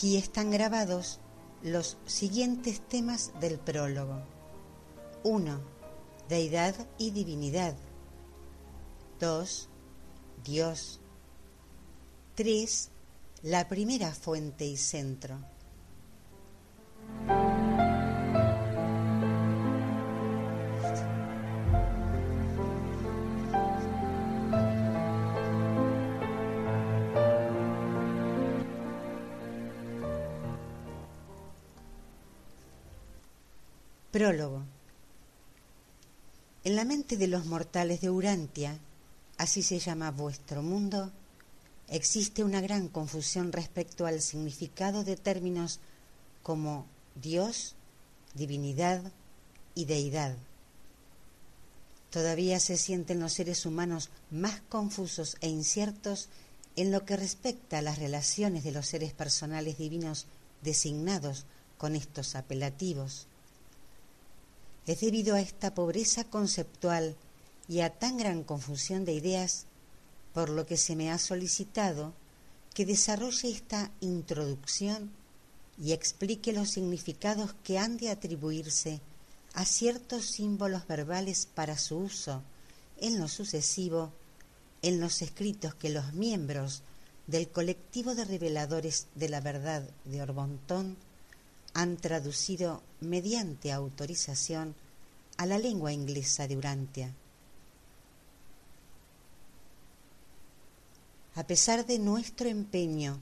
Aquí están grabados los siguientes temas del prólogo. 1. Deidad y divinidad. 2. Dios. 3. La primera fuente y centro. En la mente de los mortales de Urantia, así se llama vuestro mundo, existe una gran confusión respecto al significado de términos como Dios, divinidad y deidad. Todavía se sienten los seres humanos más confusos e inciertos en lo que respecta a las relaciones de los seres personales divinos designados con estos apelativos. Es debido a esta pobreza conceptual y a tan gran confusión de ideas por lo que se me ha solicitado que desarrolle esta introducción y explique los significados que han de atribuirse a ciertos símbolos verbales para su uso en lo sucesivo en los escritos que los miembros del colectivo de reveladores de la verdad de Orbontón han traducido mediante autorización a la lengua inglesa de Urantia. A pesar de nuestro empeño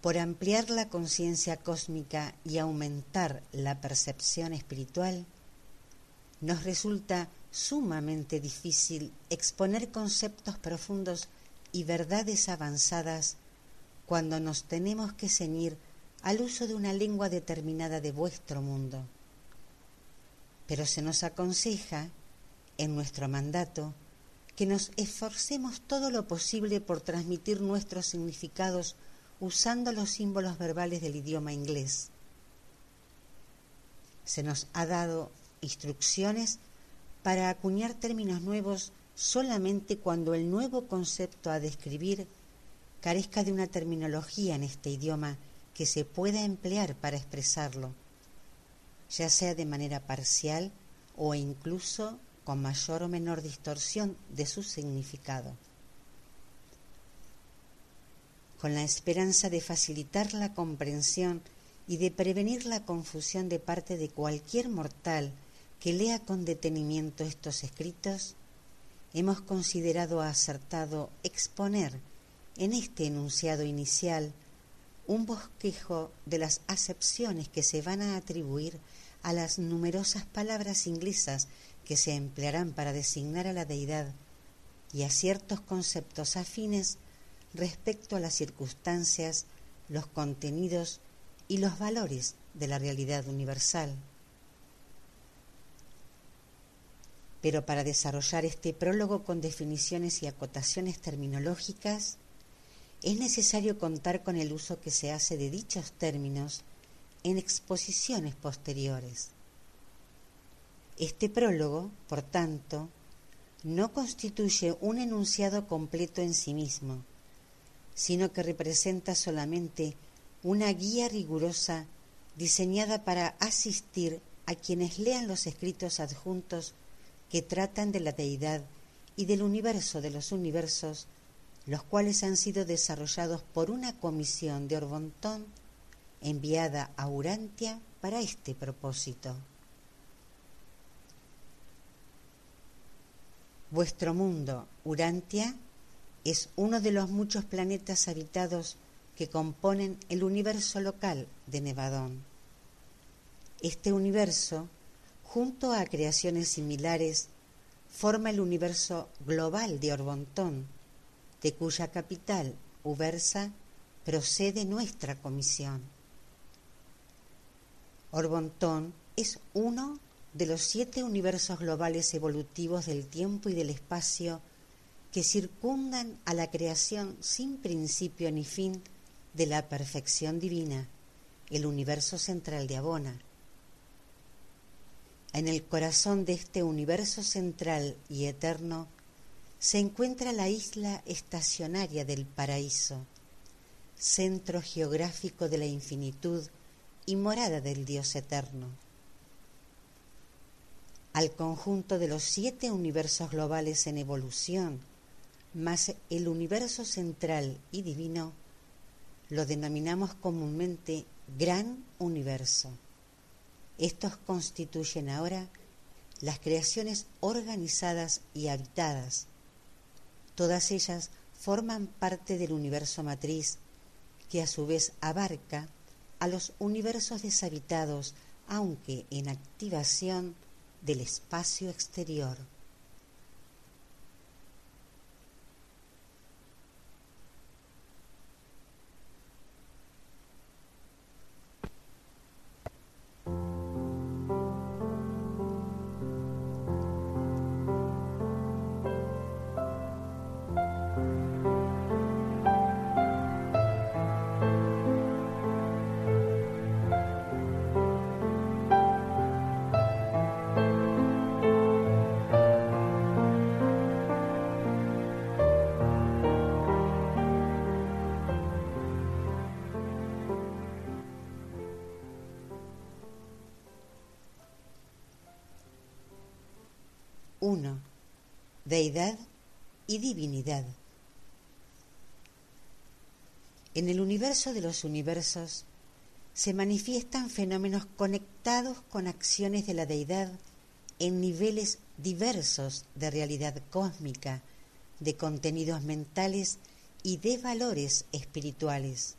por ampliar la conciencia cósmica y aumentar la percepción espiritual, nos resulta sumamente difícil exponer conceptos profundos y verdades avanzadas cuando nos tenemos que ceñir al uso de una lengua determinada de vuestro mundo. Pero se nos aconseja, en nuestro mandato, que nos esforcemos todo lo posible por transmitir nuestros significados usando los símbolos verbales del idioma inglés. Se nos ha dado instrucciones para acuñar términos nuevos solamente cuando el nuevo concepto a describir carezca de una terminología en este idioma que se pueda emplear para expresarlo, ya sea de manera parcial o incluso con mayor o menor distorsión de su significado. Con la esperanza de facilitar la comprensión y de prevenir la confusión de parte de cualquier mortal que lea con detenimiento estos escritos, hemos considerado acertado exponer en este enunciado inicial un bosquejo de las acepciones que se van a atribuir a las numerosas palabras inglesas que se emplearán para designar a la deidad y a ciertos conceptos afines respecto a las circunstancias, los contenidos y los valores de la realidad universal. Pero para desarrollar este prólogo con definiciones y acotaciones terminológicas, es necesario contar con el uso que se hace de dichos términos en exposiciones posteriores. Este prólogo, por tanto, no constituye un enunciado completo en sí mismo, sino que representa solamente una guía rigurosa diseñada para asistir a quienes lean los escritos adjuntos que tratan de la deidad y del universo de los universos los cuales han sido desarrollados por una comisión de Orbontón enviada a Urantia para este propósito. Vuestro mundo, Urantia, es uno de los muchos planetas habitados que componen el universo local de Nevadón. Este universo, junto a creaciones similares, forma el universo global de Orbontón, de cuya capital, Ubersa, procede nuestra comisión. Orbontón es uno de los siete universos globales evolutivos del tiempo y del espacio que circundan a la creación sin principio ni fin de la perfección divina, el universo central de Abona. En el corazón de este universo central y eterno se encuentra la isla estacionaria del paraíso, centro geográfico de la infinitud y morada del Dios eterno al conjunto de los siete universos globales en evolución, más el universo central y divino, lo denominamos comúnmente gran universo. Estos constituyen ahora las creaciones organizadas y habitadas. Todas ellas forman parte del universo matriz, que a su vez abarca a los universos deshabitados, aunque en activación del espacio exterior. Deidad y divinidad. En el universo de los universos se manifiestan fenómenos conectados con acciones de la deidad en niveles diversos de realidad cósmica, de contenidos mentales y de valores espirituales.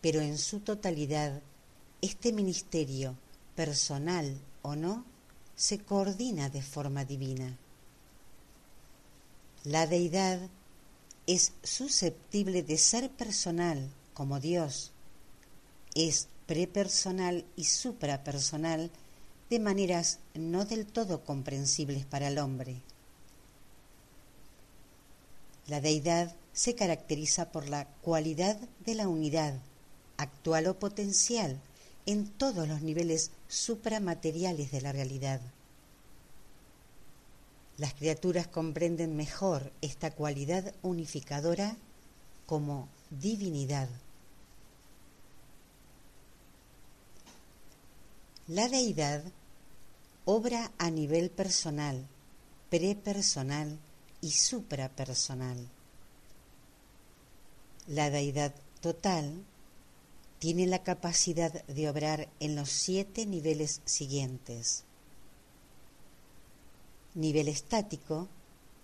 Pero en su totalidad, este ministerio, personal o no, se coordina de forma divina. La deidad es susceptible de ser personal como Dios, es prepersonal y suprapersonal de maneras no del todo comprensibles para el hombre. La deidad se caracteriza por la cualidad de la unidad, actual o potencial, en todos los niveles supramateriales de la realidad. Las criaturas comprenden mejor esta cualidad unificadora como divinidad. La deidad obra a nivel personal, prepersonal y suprapersonal. La deidad total tiene la capacidad de obrar en los siete niveles siguientes Nivel estático,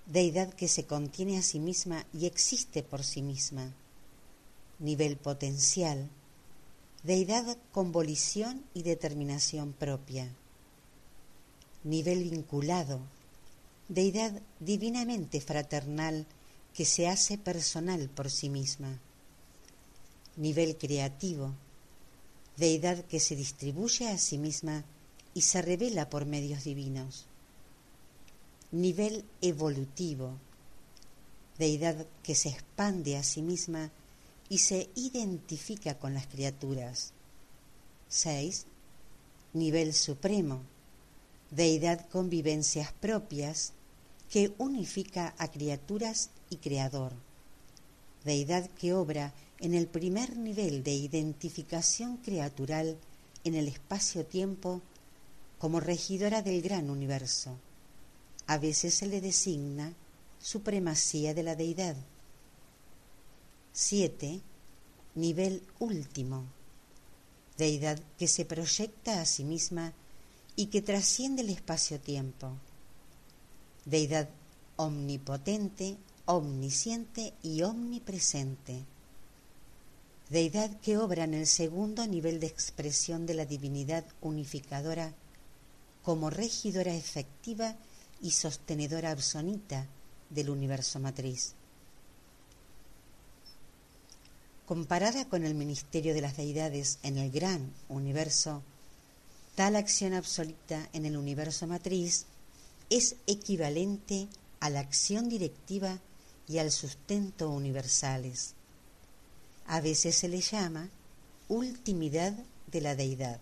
deidad que se contiene a sí misma y existe por sí misma. Nivel potencial, deidad con volición y determinación propia. Nivel vinculado, deidad divinamente fraternal que se hace personal por sí misma. Nivel creativo, deidad que se distribuye a sí misma y se revela por medios divinos nivel evolutivo, deidad que se expande a sí misma y se identifica con las criaturas. 6. Nivel supremo, deidad con vivencias propias que unifica a criaturas y creador. Deidad que obra en el primer nivel de identificación creatural en el espacio-tiempo como regidora del gran universo a veces se le designa supremacía de la deidad. 7. Nivel último. Deidad que se proyecta a sí misma y que trasciende el espacio-tiempo. Deidad omnipotente, omnisciente y omnipresente. Deidad que obra en el segundo nivel de expresión de la divinidad unificadora como regidora efectiva y sostenedora absoluta del universo matriz. Comparada con el ministerio de las deidades en el gran universo, tal acción absoluta en el universo matriz es equivalente a la acción directiva y al sustento universales. A veces se le llama ultimidad de la deidad.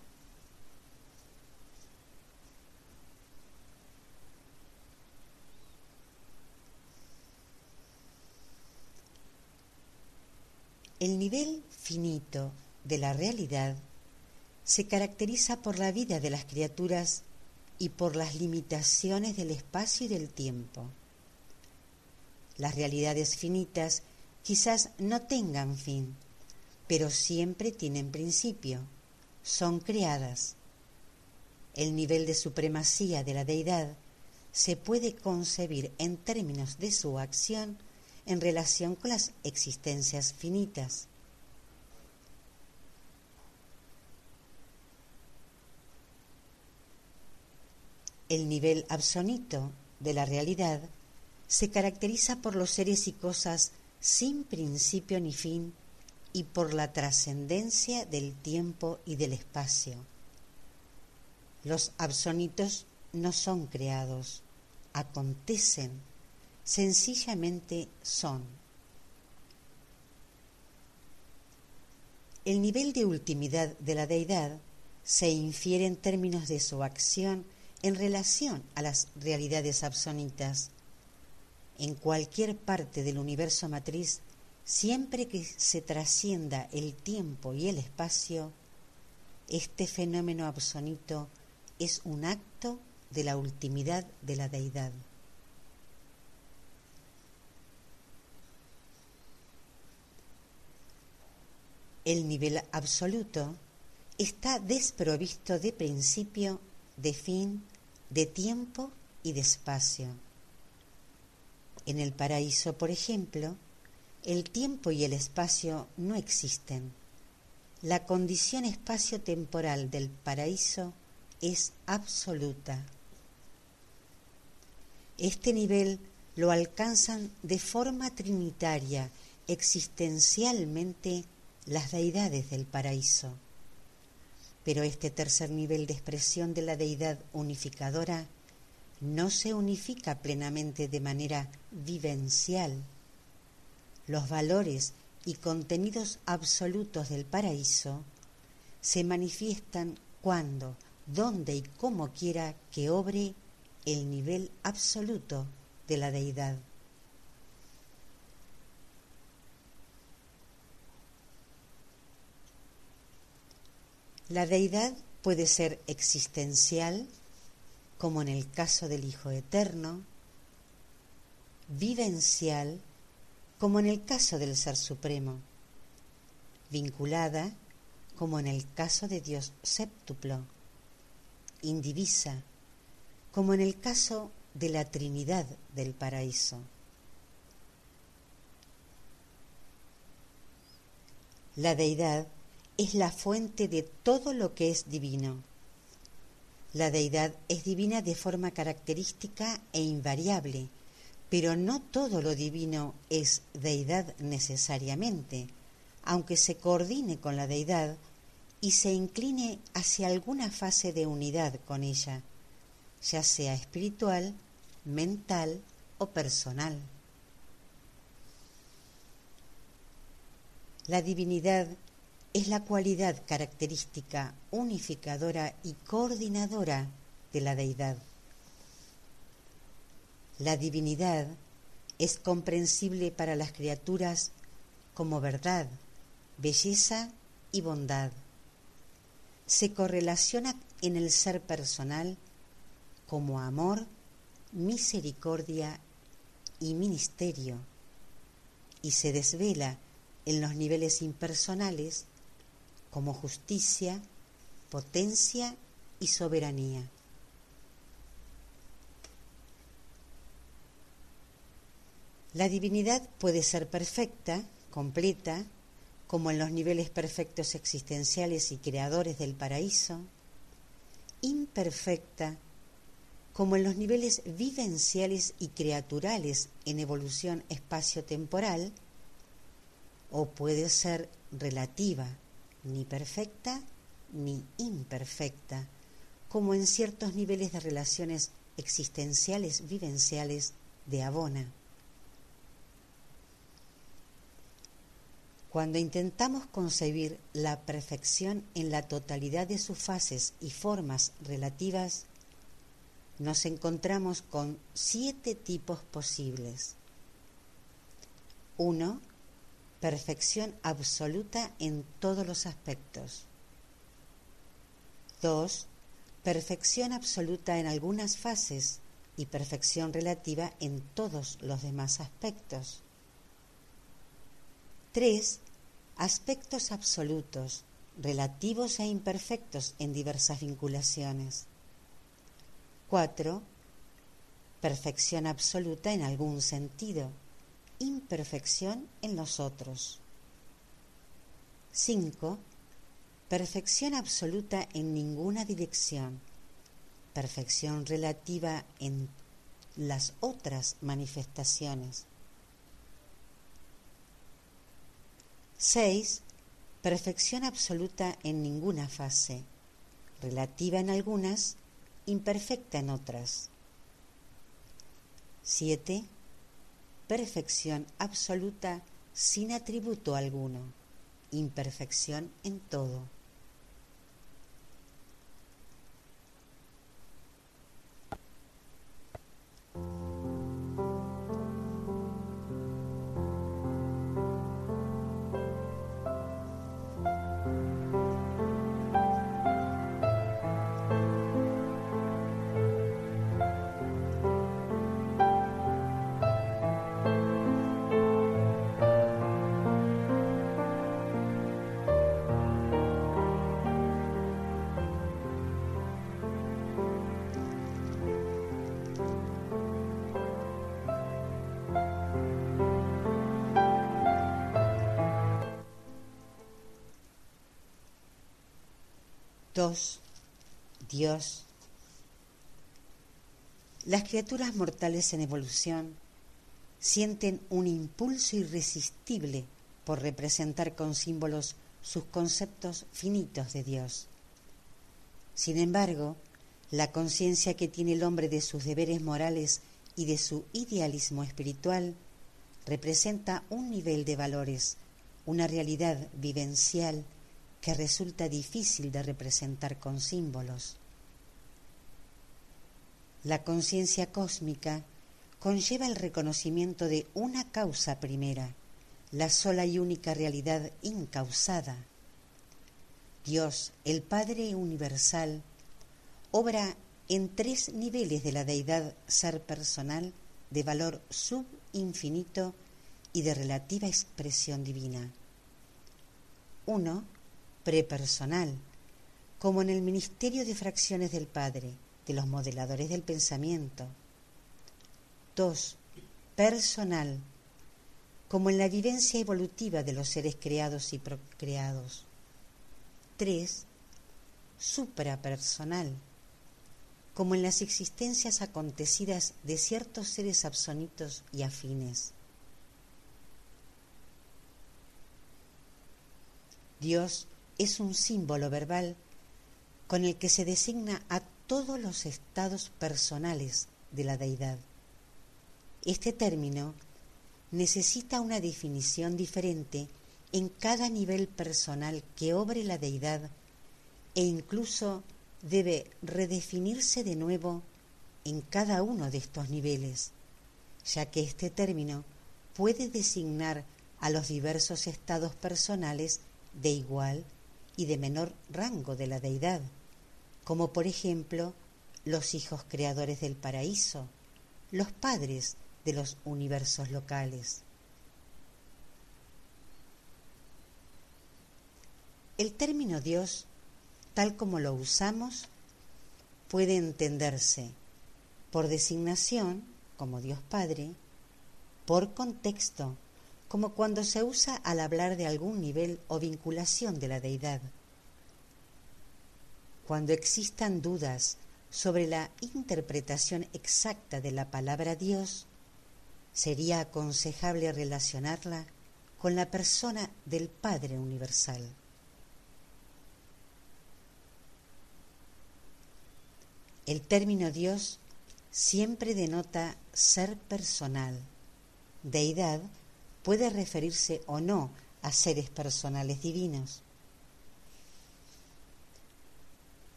El nivel finito de la realidad se caracteriza por la vida de las criaturas y por las limitaciones del espacio y del tiempo. Las realidades finitas quizás no tengan fin, pero siempre tienen principio, son creadas. El nivel de supremacía de la deidad se puede concebir en términos de su acción en relación con las existencias finitas. El nivel absonito de la realidad se caracteriza por los seres y cosas sin principio ni fin y por la trascendencia del tiempo y del espacio. Los absonitos no son creados, acontecen, sencillamente son. El nivel de ultimidad de la deidad se infiere en términos de su acción en relación a las realidades absonitas. En cualquier parte del universo matriz, siempre que se trascienda el tiempo y el espacio, este fenómeno absonito es un acto de la ultimidad de la deidad. El nivel absoluto está desprovisto de principio, de fin, de tiempo y de espacio. En el paraíso, por ejemplo, el tiempo y el espacio no existen. La condición espacio-temporal del paraíso es absoluta. Este nivel lo alcanzan de forma trinitaria, existencialmente, las deidades del paraíso. Pero este tercer nivel de expresión de la deidad unificadora no se unifica plenamente de manera vivencial. Los valores y contenidos absolutos del paraíso se manifiestan cuando, donde y como quiera que obre el nivel absoluto de la deidad. La deidad puede ser existencial, como en el caso del Hijo Eterno, vivencial, como en el caso del Ser Supremo, vinculada, como en el caso de Dios séptuplo, indivisa, como en el caso de la Trinidad del Paraíso. La deidad es la fuente de todo lo que es divino. La deidad es divina de forma característica e invariable, pero no todo lo divino es deidad necesariamente, aunque se coordine con la deidad y se incline hacia alguna fase de unidad con ella, ya sea espiritual, mental o personal. La divinidad es la cualidad característica unificadora y coordinadora de la deidad. La divinidad es comprensible para las criaturas como verdad, belleza y bondad. Se correlaciona en el ser personal como amor, misericordia y ministerio, y se desvela en los niveles impersonales como justicia, potencia y soberanía. La divinidad puede ser perfecta, completa, como en los niveles perfectos existenciales y creadores del paraíso, imperfecta, como en los niveles vivenciales y creaturales en evolución espacio-temporal, o puede ser relativa, ni perfecta ni imperfecta, como en ciertos niveles de relaciones existenciales vivenciales de Abona. Cuando intentamos concebir la perfección en la totalidad de sus fases y formas relativas, nos encontramos con siete tipos posibles. 1. Perfección absoluta en todos los aspectos. 2. Perfección absoluta en algunas fases y perfección relativa en todos los demás aspectos. 3. Aspectos absolutos, relativos e imperfectos en diversas vinculaciones. 4. Perfección absoluta en algún sentido, imperfección en los otros. 5. Perfección absoluta en ninguna dirección, perfección relativa en las otras manifestaciones. 6. Perfección absoluta en ninguna fase, relativa en algunas, imperfecta en otras. 7. Perfección absoluta sin atributo alguno, imperfección en todo. Dos, Dios. Las criaturas mortales en evolución sienten un impulso irresistible por representar con símbolos sus conceptos finitos de Dios. Sin embargo, la conciencia que tiene el hombre de sus deberes morales y de su idealismo espiritual representa un nivel de valores, una realidad vivencial que resulta difícil de representar con símbolos. La conciencia cósmica conlleva el reconocimiento de una causa primera, la sola y única realidad incausada. Dios, el Padre Universal, obra en tres niveles de la deidad ser personal de valor subinfinito y de relativa expresión divina. Uno, prepersonal, como en el ministerio de fracciones del Padre, de los modeladores del pensamiento. 2. Personal, como en la vivencia evolutiva de los seres creados y procreados. 3. Suprapersonal, como en las existencias acontecidas de ciertos seres absonitos y afines. Dios es un símbolo verbal con el que se designa a todos los estados personales de la deidad. Este término necesita una definición diferente en cada nivel personal que obre la deidad e incluso debe redefinirse de nuevo en cada uno de estos niveles, ya que este término puede designar a los diversos estados personales de igual y de menor rango de la deidad, como por ejemplo los hijos creadores del paraíso, los padres de los universos locales. El término Dios, tal como lo usamos, puede entenderse por designación, como Dios Padre, por contexto, como cuando se usa al hablar de algún nivel o vinculación de la deidad. Cuando existan dudas sobre la interpretación exacta de la palabra Dios, sería aconsejable relacionarla con la persona del Padre Universal. El término Dios siempre denota ser personal. Deidad puede referirse o no a seres personales divinos.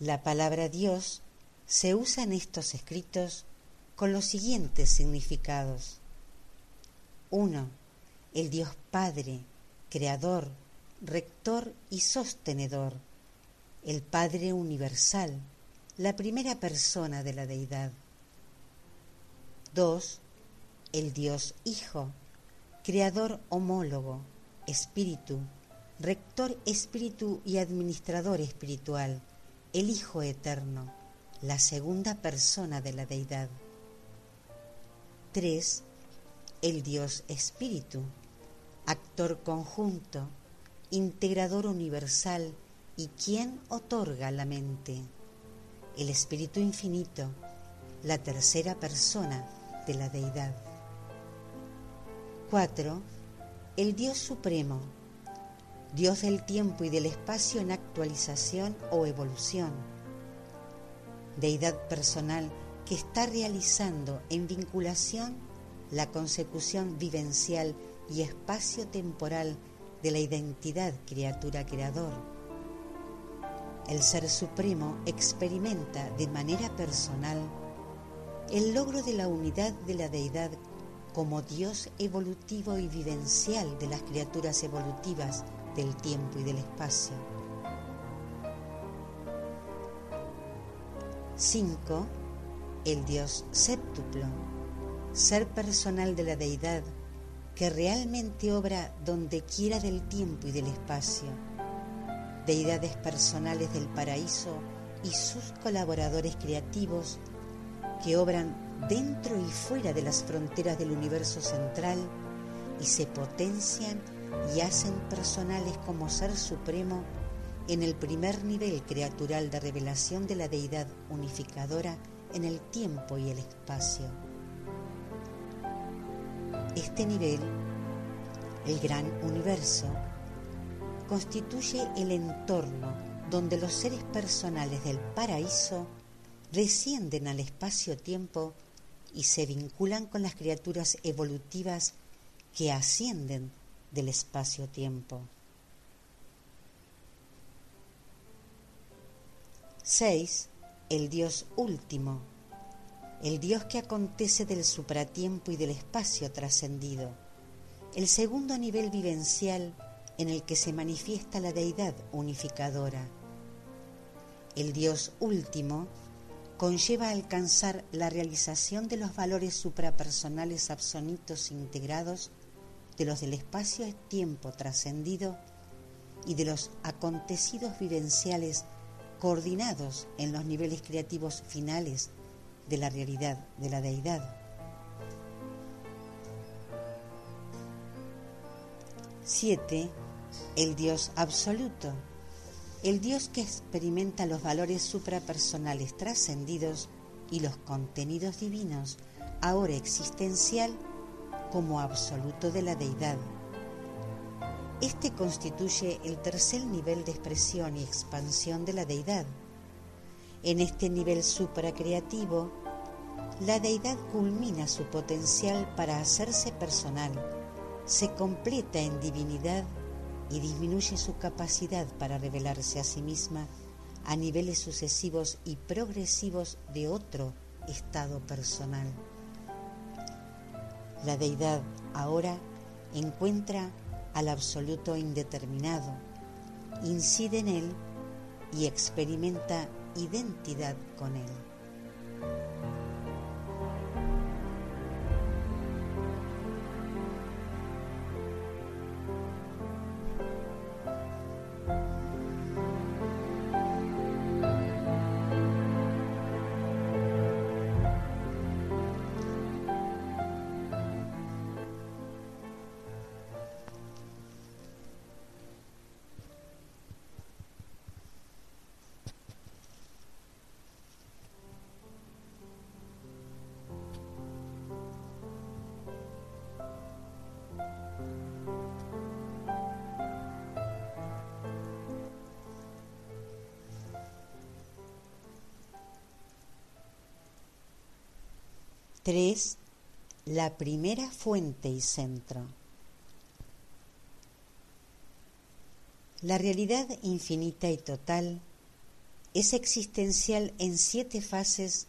La palabra Dios se usa en estos escritos con los siguientes significados. 1. El Dios Padre, Creador, Rector y Sostenedor, el Padre Universal, la primera persona de la deidad. 2. El Dios Hijo, Creador homólogo, Espíritu, Rector Espíritu y Administrador Espiritual, el Hijo Eterno, la segunda persona de la deidad. 3. El Dios Espíritu, actor conjunto, integrador universal y quien otorga la mente el Espíritu Infinito, la tercera persona de la deidad. 4. El Dios Supremo, Dios del tiempo y del espacio en actualización o evolución. Deidad personal que está realizando en vinculación la consecución vivencial y espacio-temporal de la identidad criatura-creador el Ser Supremo experimenta de manera personal el logro de la unidad de la deidad como Dios evolutivo y vivencial de las criaturas evolutivas del tiempo y del espacio. 5. El Dios séptuplo, ser personal de la deidad que realmente obra donde quiera del tiempo y del espacio deidades personales del paraíso y sus colaboradores creativos que obran dentro y fuera de las fronteras del universo central y se potencian y hacen personales como ser supremo en el primer nivel creatural de revelación de la deidad unificadora en el tiempo y el espacio. Este nivel, el gran universo, constituye el entorno donde los seres personales del paraíso descienden al espacio-tiempo y se vinculan con las criaturas evolutivas que ascienden del espacio-tiempo. 6. El Dios último, el Dios que acontece del supratiempo y del espacio trascendido, el segundo nivel vivencial en el que se manifiesta la deidad unificadora. El Dios último conlleva alcanzar la realización de los valores suprapersonales absolutos integrados de los del espacio-tiempo trascendido y de los acontecidos vivenciales coordinados en los niveles creativos finales de la realidad de la deidad. 7 el Dios absoluto, el Dios que experimenta los valores suprapersonales trascendidos y los contenidos divinos, ahora existencial, como absoluto de la deidad. Este constituye el tercer nivel de expresión y expansión de la deidad. En este nivel supracreativo, la deidad culmina su potencial para hacerse personal, se completa en divinidad y disminuye su capacidad para revelarse a sí misma a niveles sucesivos y progresivos de otro estado personal. La deidad ahora encuentra al absoluto indeterminado, incide en él y experimenta identidad con él. 3. La primera fuente y centro. La realidad infinita y total es existencial en siete fases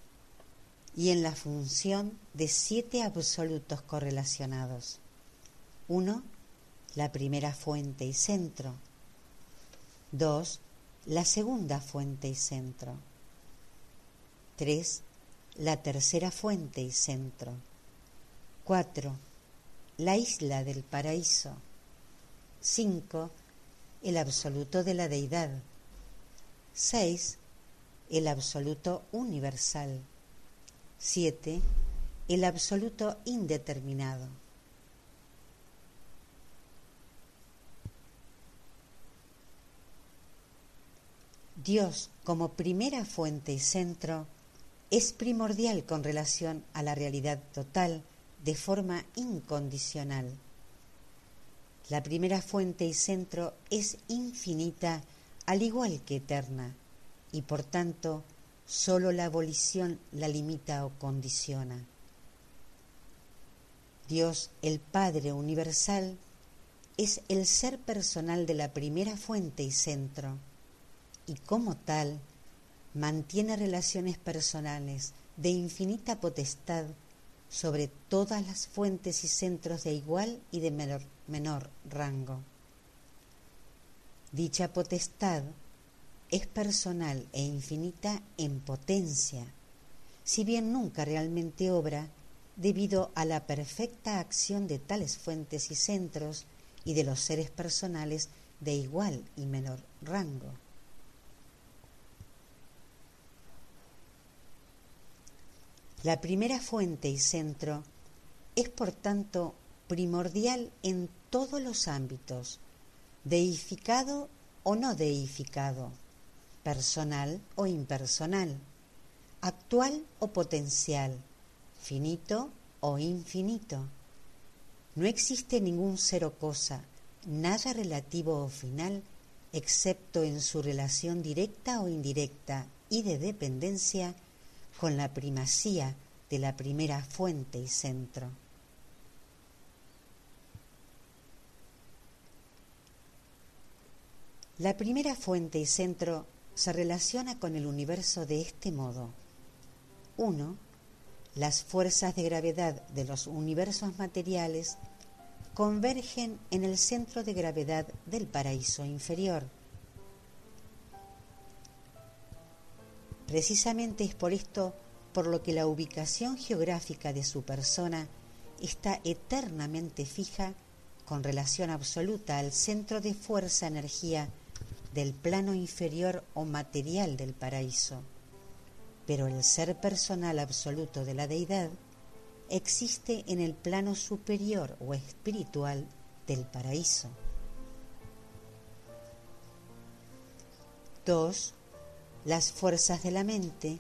y en la función de siete absolutos correlacionados. 1. La primera fuente y centro. 2. La segunda fuente y centro. 3 la tercera fuente y centro. 4. La isla del paraíso. 5. El absoluto de la deidad. 6. El absoluto universal. 7. El absoluto indeterminado. Dios como primera fuente y centro es primordial con relación a la realidad total de forma incondicional. La primera fuente y centro es infinita al igual que eterna y por tanto sólo la abolición la limita o condiciona. Dios, el Padre Universal, es el ser personal de la primera fuente y centro y como tal mantiene relaciones personales de infinita potestad sobre todas las fuentes y centros de igual y de menor, menor, rango. Dicha potestad es personal e infinita en potencia, si bien nunca realmente obra debido a la perfecta acción de tales fuentes y centros y de los seres personales de igual y menor rango. La primera fuente y centro es por tanto primordial en todos los ámbitos, deificado o no deificado, personal o impersonal, actual o potencial, finito o infinito. No existe ningún ser o cosa, nada relativo o final, excepto en su relación directa o indirecta y de dependencia con la primacía de la primera fuente y centro. La primera fuente y centro se relaciona con el universo de este modo. 1. Las fuerzas de gravedad de los universos materiales convergen en el centro de gravedad del paraíso inferior Precisamente es por esto por lo que la ubicación geográfica de su persona está eternamente fija con relación absoluta al centro de fuerza-energía del plano inferior o material del paraíso. Pero el ser personal absoluto de la deidad existe en el plano superior o espiritual del paraíso. 2 las fuerzas de la mente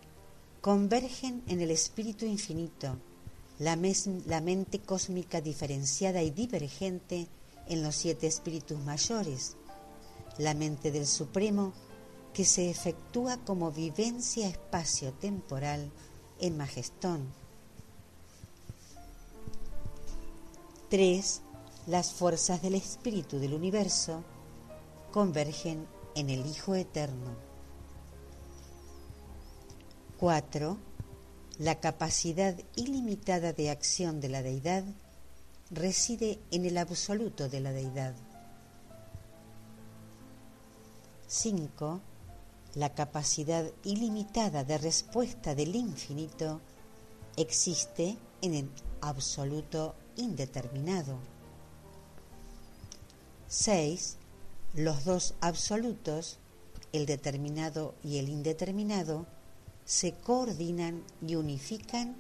convergen en el espíritu infinito, la, mente cósmica diferenciada y divergente en los siete espíritus mayores, la mente del Supremo que se efectúa como vivencia espacio-temporal en Majestón. 3. Las fuerzas del espíritu del universo convergen en el Hijo Eterno. 4. La capacidad ilimitada de acción de la deidad reside en el absoluto de la deidad. 5. La capacidad ilimitada de respuesta del infinito existe en el absoluto indeterminado. 6. Los dos absolutos, el determinado y el indeterminado, se coordinan y unifican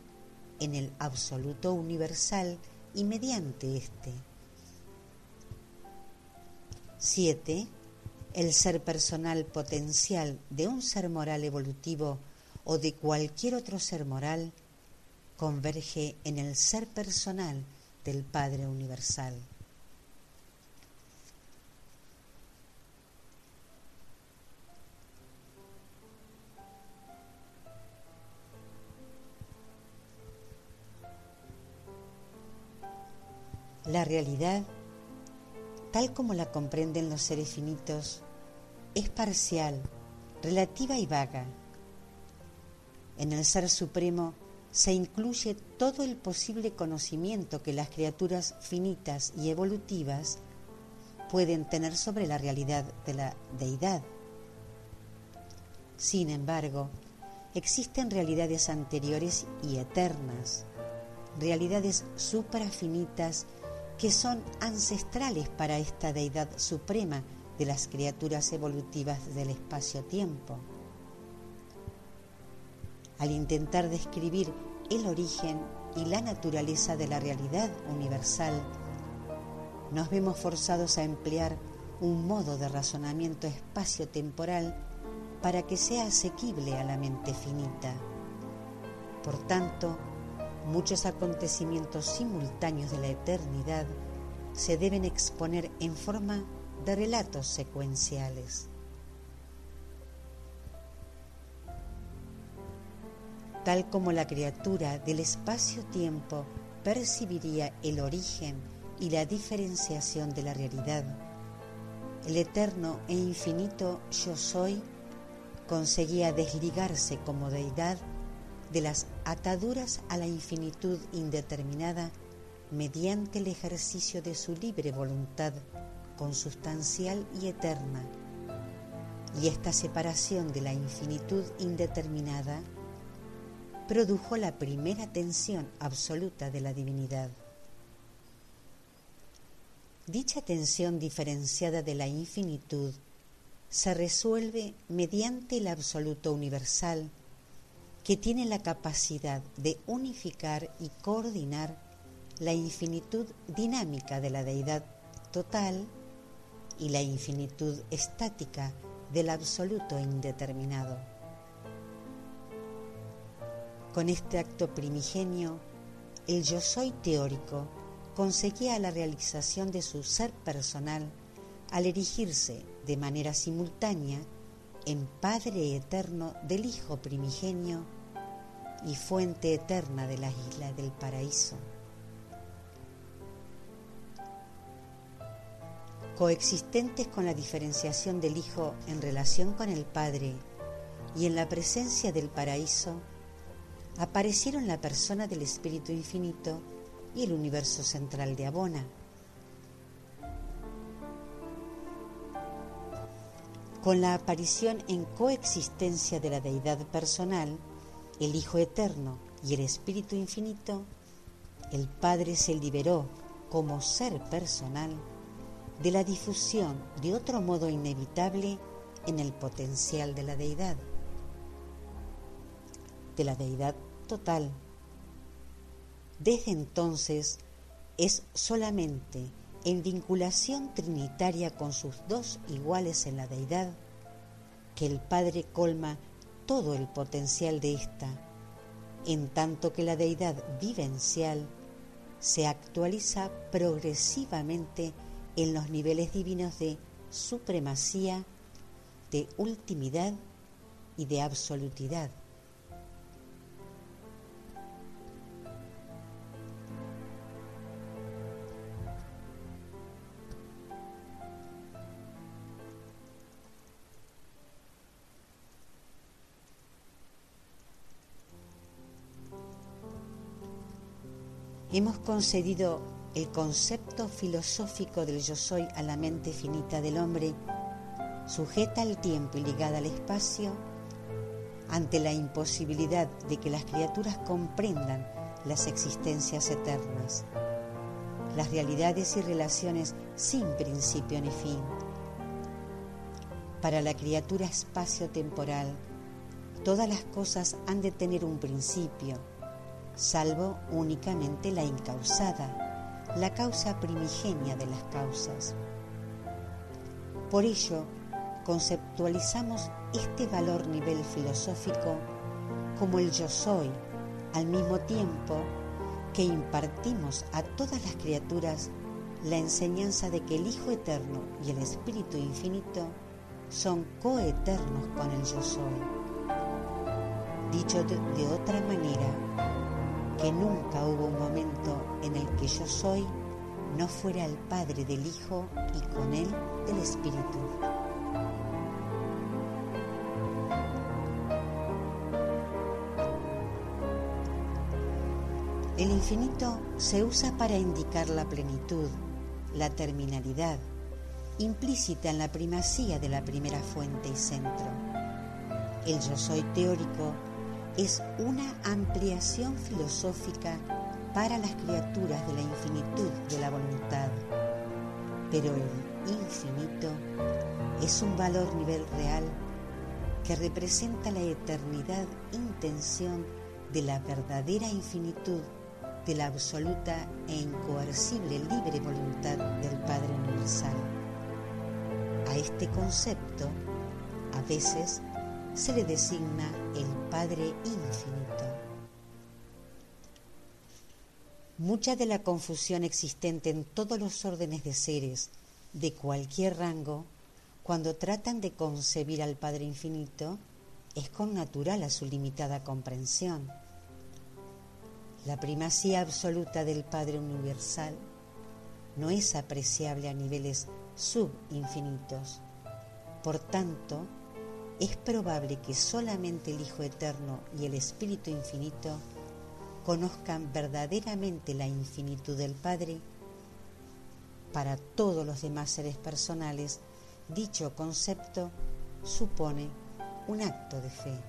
en el absoluto universal y mediante éste. 7. El ser personal potencial de un ser moral evolutivo o de cualquier otro ser moral converge en el ser personal del Padre Universal. La realidad, tal como la comprenden los seres finitos, es parcial, relativa y vaga. En el Ser Supremo se incluye todo el posible conocimiento que las criaturas finitas y evolutivas pueden tener sobre la realidad de la deidad. Sin embargo, existen realidades anteriores y eternas, realidades suprafinitas que son ancestrales para esta deidad suprema de las criaturas evolutivas del espacio-tiempo. Al intentar describir el origen y la naturaleza de la realidad universal, nos vemos forzados a emplear un modo de razonamiento espacio-temporal para que sea asequible a la mente finita. Por tanto, muchos acontecimientos simultáneos de la eternidad se deben exponer en forma de relatos secuenciales. Tal como la criatura del espacio-tiempo percibiría el origen y la diferenciación de la realidad, el eterno e infinito yo soy conseguía desligarse como deidad de las ataduras a la infinitud indeterminada mediante el ejercicio de su libre voluntad consustancial y eterna. Y esta separación de la infinitud indeterminada produjo la primera tensión absoluta de la divinidad. Dicha tensión diferenciada de la infinitud se resuelve mediante el absoluto universal que tiene la capacidad de unificar y coordinar la infinitud dinámica de la deidad total y la infinitud estática del absoluto indeterminado. Con este acto primigenio, el yo soy teórico conseguía la realización de su ser personal al erigirse de manera simultánea en Padre eterno del Hijo primigenio y fuente eterna de la isla del paraíso. Coexistentes con la diferenciación del Hijo en relación con el Padre y en la presencia del paraíso, aparecieron la persona del Espíritu Infinito y el universo central de Abona Con la aparición en coexistencia de la deidad personal, el Hijo Eterno y el Espíritu Infinito, el Padre se liberó como ser personal de la difusión de otro modo inevitable en el potencial de la deidad, de la deidad total. Desde entonces es solamente en vinculación trinitaria con sus dos iguales en la deidad, que el Padre colma todo el potencial de ésta, en tanto que la deidad vivencial se actualiza progresivamente en los niveles divinos de supremacía, de ultimidad y de absolutidad. Hemos concedido el concepto filosófico del yo soy a la mente finita del hombre, sujeta al tiempo y ligada al espacio, ante la imposibilidad de que las criaturas comprendan las existencias eternas, las realidades y relaciones sin principio ni fin. Para la criatura espacio-temporal, todas las cosas han de tener un principio, salvo únicamente la incausada, la causa primigenia de las causas. Por ello, conceptualizamos este valor nivel filosófico como el yo soy, al mismo tiempo que impartimos a todas las criaturas la enseñanza de que el Hijo Eterno y el Espíritu Infinito son coeternos con el yo soy. Dicho de, otra manera, que nunca hubo un momento en el que yo soy no fuera el Padre del Hijo y con él del Espíritu. El infinito se usa para indicar la plenitud, la terminalidad, implícita en la primacía de la primera fuente y centro. El yo soy teórico es una ampliación filosófica para las criaturas de la infinitud de la voluntad, pero el infinito es un valor nivel real que representa la eternidad intención de la verdadera infinitud de la absoluta e incoercible libre voluntad del Padre Universal. A este concepto a veces se le designa el Padre Infinito. Mucha de la confusión existente en todos los órdenes de seres de cualquier rango, cuando tratan de concebir al Padre Infinito, es con natural a su limitada comprensión. La primacía absoluta del Padre Universal no es apreciable a niveles subinfinitos. Por tanto, es probable que solamente el Hijo Eterno y el Espíritu Infinito conozcan verdaderamente la infinitud del Padre. Para todos los demás seres personales, dicho concepto supone un acto de fe.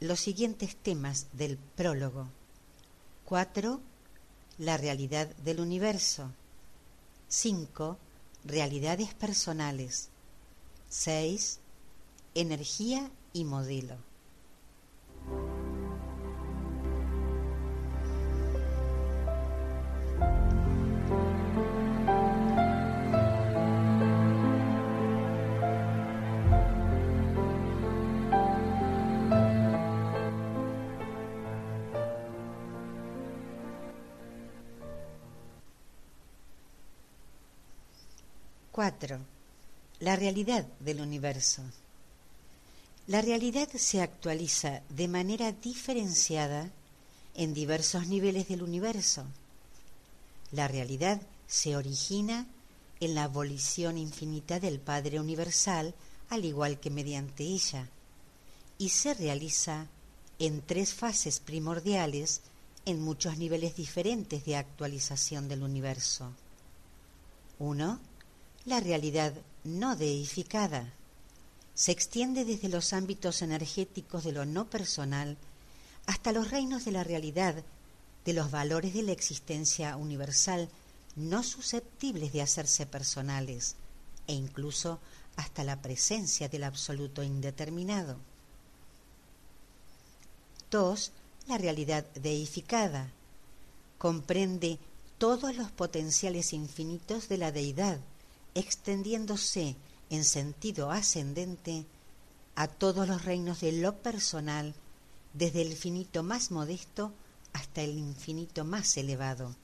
los siguientes temas del prólogo. 4. La realidad del universo. 5. Realidades personales. 6. Energía y modelo. 4. La realidad del universo. La realidad se actualiza de manera diferenciada en diversos niveles del universo. La realidad se origina en la abolición infinita del Padre Universal, al igual que mediante ella, y se realiza en tres fases primordiales en muchos niveles diferentes de actualización del universo. 1 la realidad no deificada. Se extiende desde los ámbitos energéticos de lo no personal hasta los reinos de la realidad, de los valores de la existencia universal no susceptibles de hacerse personales, e incluso hasta la presencia del absoluto indeterminado. 2. La realidad deificada. Comprende todos los potenciales infinitos de la deidad, extendiéndose en sentido ascendente a todos los reinos de lo personal, desde el infinito más modesto hasta el infinito más elevado,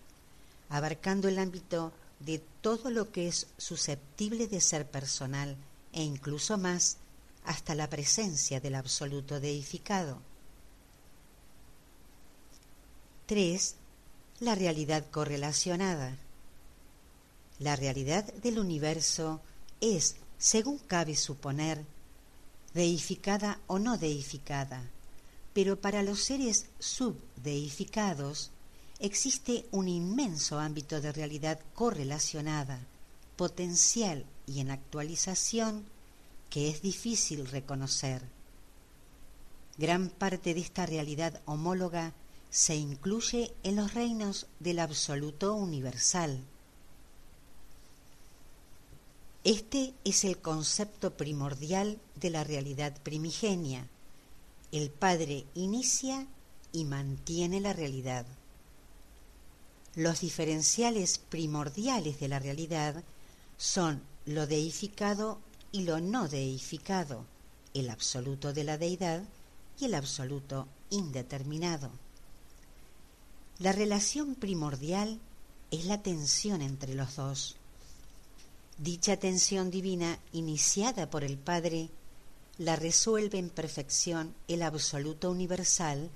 abarcando el ámbito de todo lo que es susceptible de ser personal e incluso más hasta la presencia del absoluto deificado. 3. La realidad correlacionada. La realidad del universo es, según cabe suponer, deificada o no deificada, pero para los seres subdeificados existe un inmenso ámbito de realidad correlacionada, potencial y en actualización que es difícil reconocer. Gran parte de esta realidad homóloga se incluye en los reinos del absoluto universal. Este es el concepto primordial de la realidad primigenia. El Padre inicia y mantiene la realidad. Los diferenciales primordiales de la realidad son lo deificado y lo no deificado, el absoluto de la deidad y el absoluto indeterminado. La relación primordial es la tensión entre los dos. Dicha tensión divina iniciada por el Padre la resuelve en perfección el absoluto universal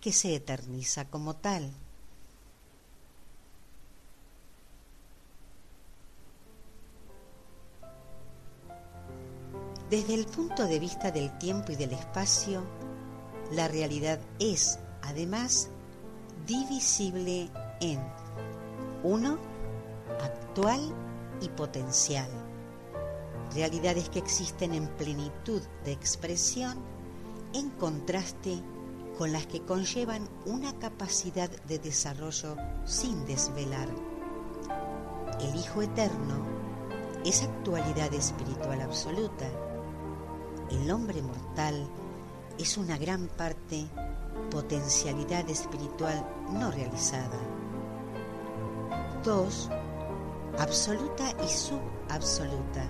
que se eterniza como tal. Desde el punto de vista del tiempo y del espacio, la realidad es, además, divisible en uno, actual y potencial. Realidades que existen en plenitud de expresión en contraste con las que conllevan una capacidad de desarrollo sin desvelar. El Hijo Eterno es actualidad espiritual absoluta el hombre mortal es una gran parte potencialidad espiritual no realizada. 2. Absoluta y subabsoluta.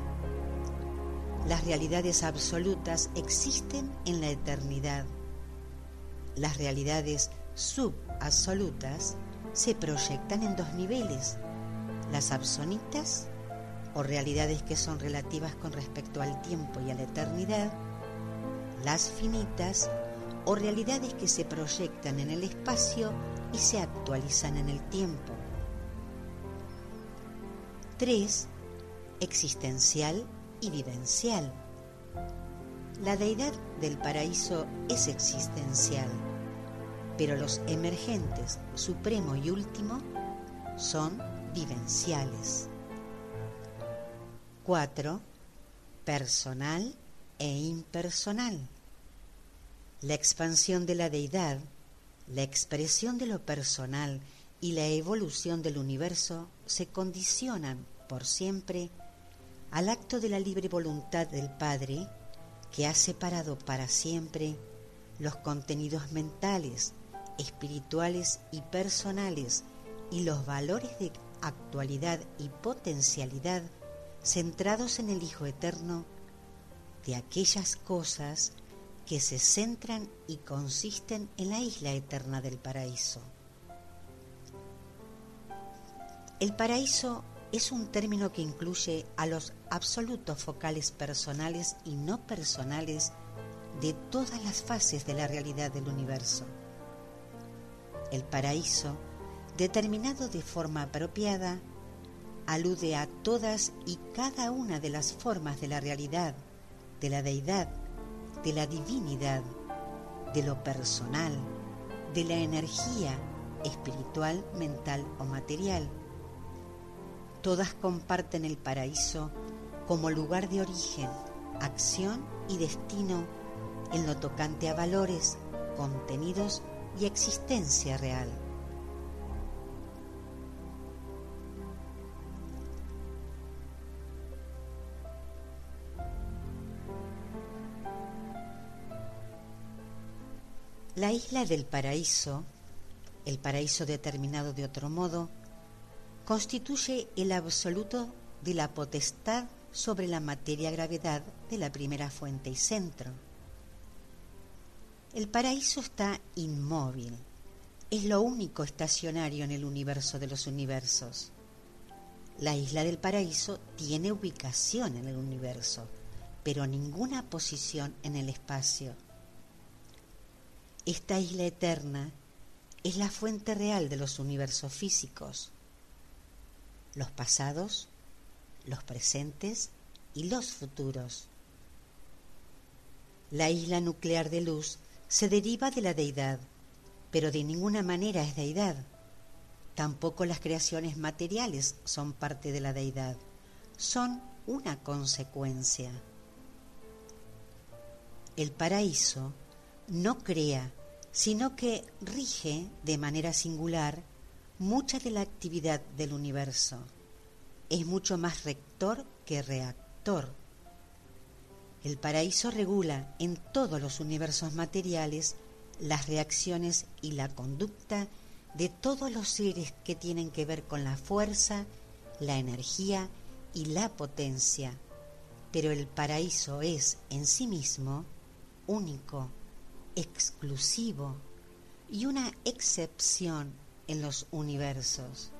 Las realidades absolutas existen en la eternidad. Las realidades subabsolutas se proyectan en dos niveles, las absonitas o realidades que son relativas con respecto al tiempo y a la eternidad, las finitas o realidades que se proyectan en el espacio y se actualizan en el tiempo. 3. Existencial y vivencial. La deidad del paraíso es existencial, pero los emergentes supremo y último son vivenciales. 4. Personal e impersonal. La expansión de la deidad, la expresión de lo personal y la evolución del universo se condicionan por siempre al acto de la libre voluntad del Padre que ha separado para siempre los contenidos mentales, espirituales y personales y los valores de actualidad y potencialidad centrados en el Hijo Eterno, de aquellas cosas que se centran y consisten en la isla eterna del paraíso. El paraíso es un término que incluye a los absolutos focales personales y no personales de todas las fases de la realidad del universo. El paraíso, determinado de forma apropiada, alude a todas y cada una de las formas de la realidad, de la deidad, de la divinidad, de lo personal, de la energía espiritual, mental o material. Todas comparten el paraíso como lugar de origen, acción y destino en lo tocante a valores, contenidos y existencia real. La isla del paraíso, el paraíso determinado de otro modo, constituye el absoluto de la potestad sobre la materia gravedad de la primera fuente y centro. El paraíso está inmóvil, es lo único estacionario en el universo de los universos. La isla del paraíso tiene ubicación en el universo, pero ninguna posición en el espacio. Esta isla eterna es la fuente real de los universos físicos, los pasados, los presentes y los futuros. La isla nuclear de luz se deriva de la deidad, pero de ninguna manera es deidad. Tampoco las creaciones materiales son parte de la deidad, son una consecuencia. El paraíso no crea, sino que rige de manera singular mucha de la actividad del universo. Es mucho más rector que reactor. El paraíso regula en todos los universos materiales las reacciones y la conducta de todos los seres que tienen que ver con la fuerza, la energía y la potencia. Pero el paraíso es en sí mismo único, exclusivo y una excepción en los universos.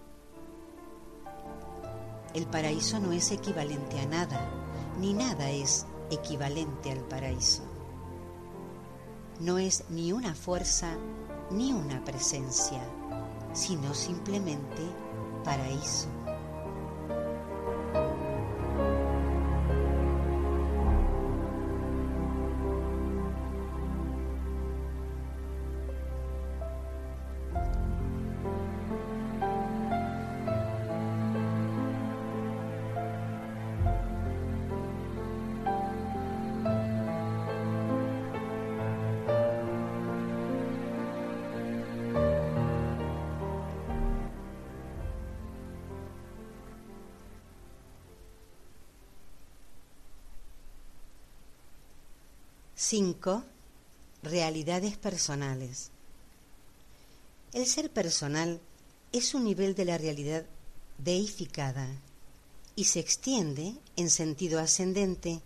El paraíso no es equivalente a nada, ni nada es equivalente al paraíso. No es ni una fuerza ni una presencia, sino simplemente paraíso. 5. Realidades personales. El ser personal es un nivel de la realidad deificada y se extiende en sentido ascendente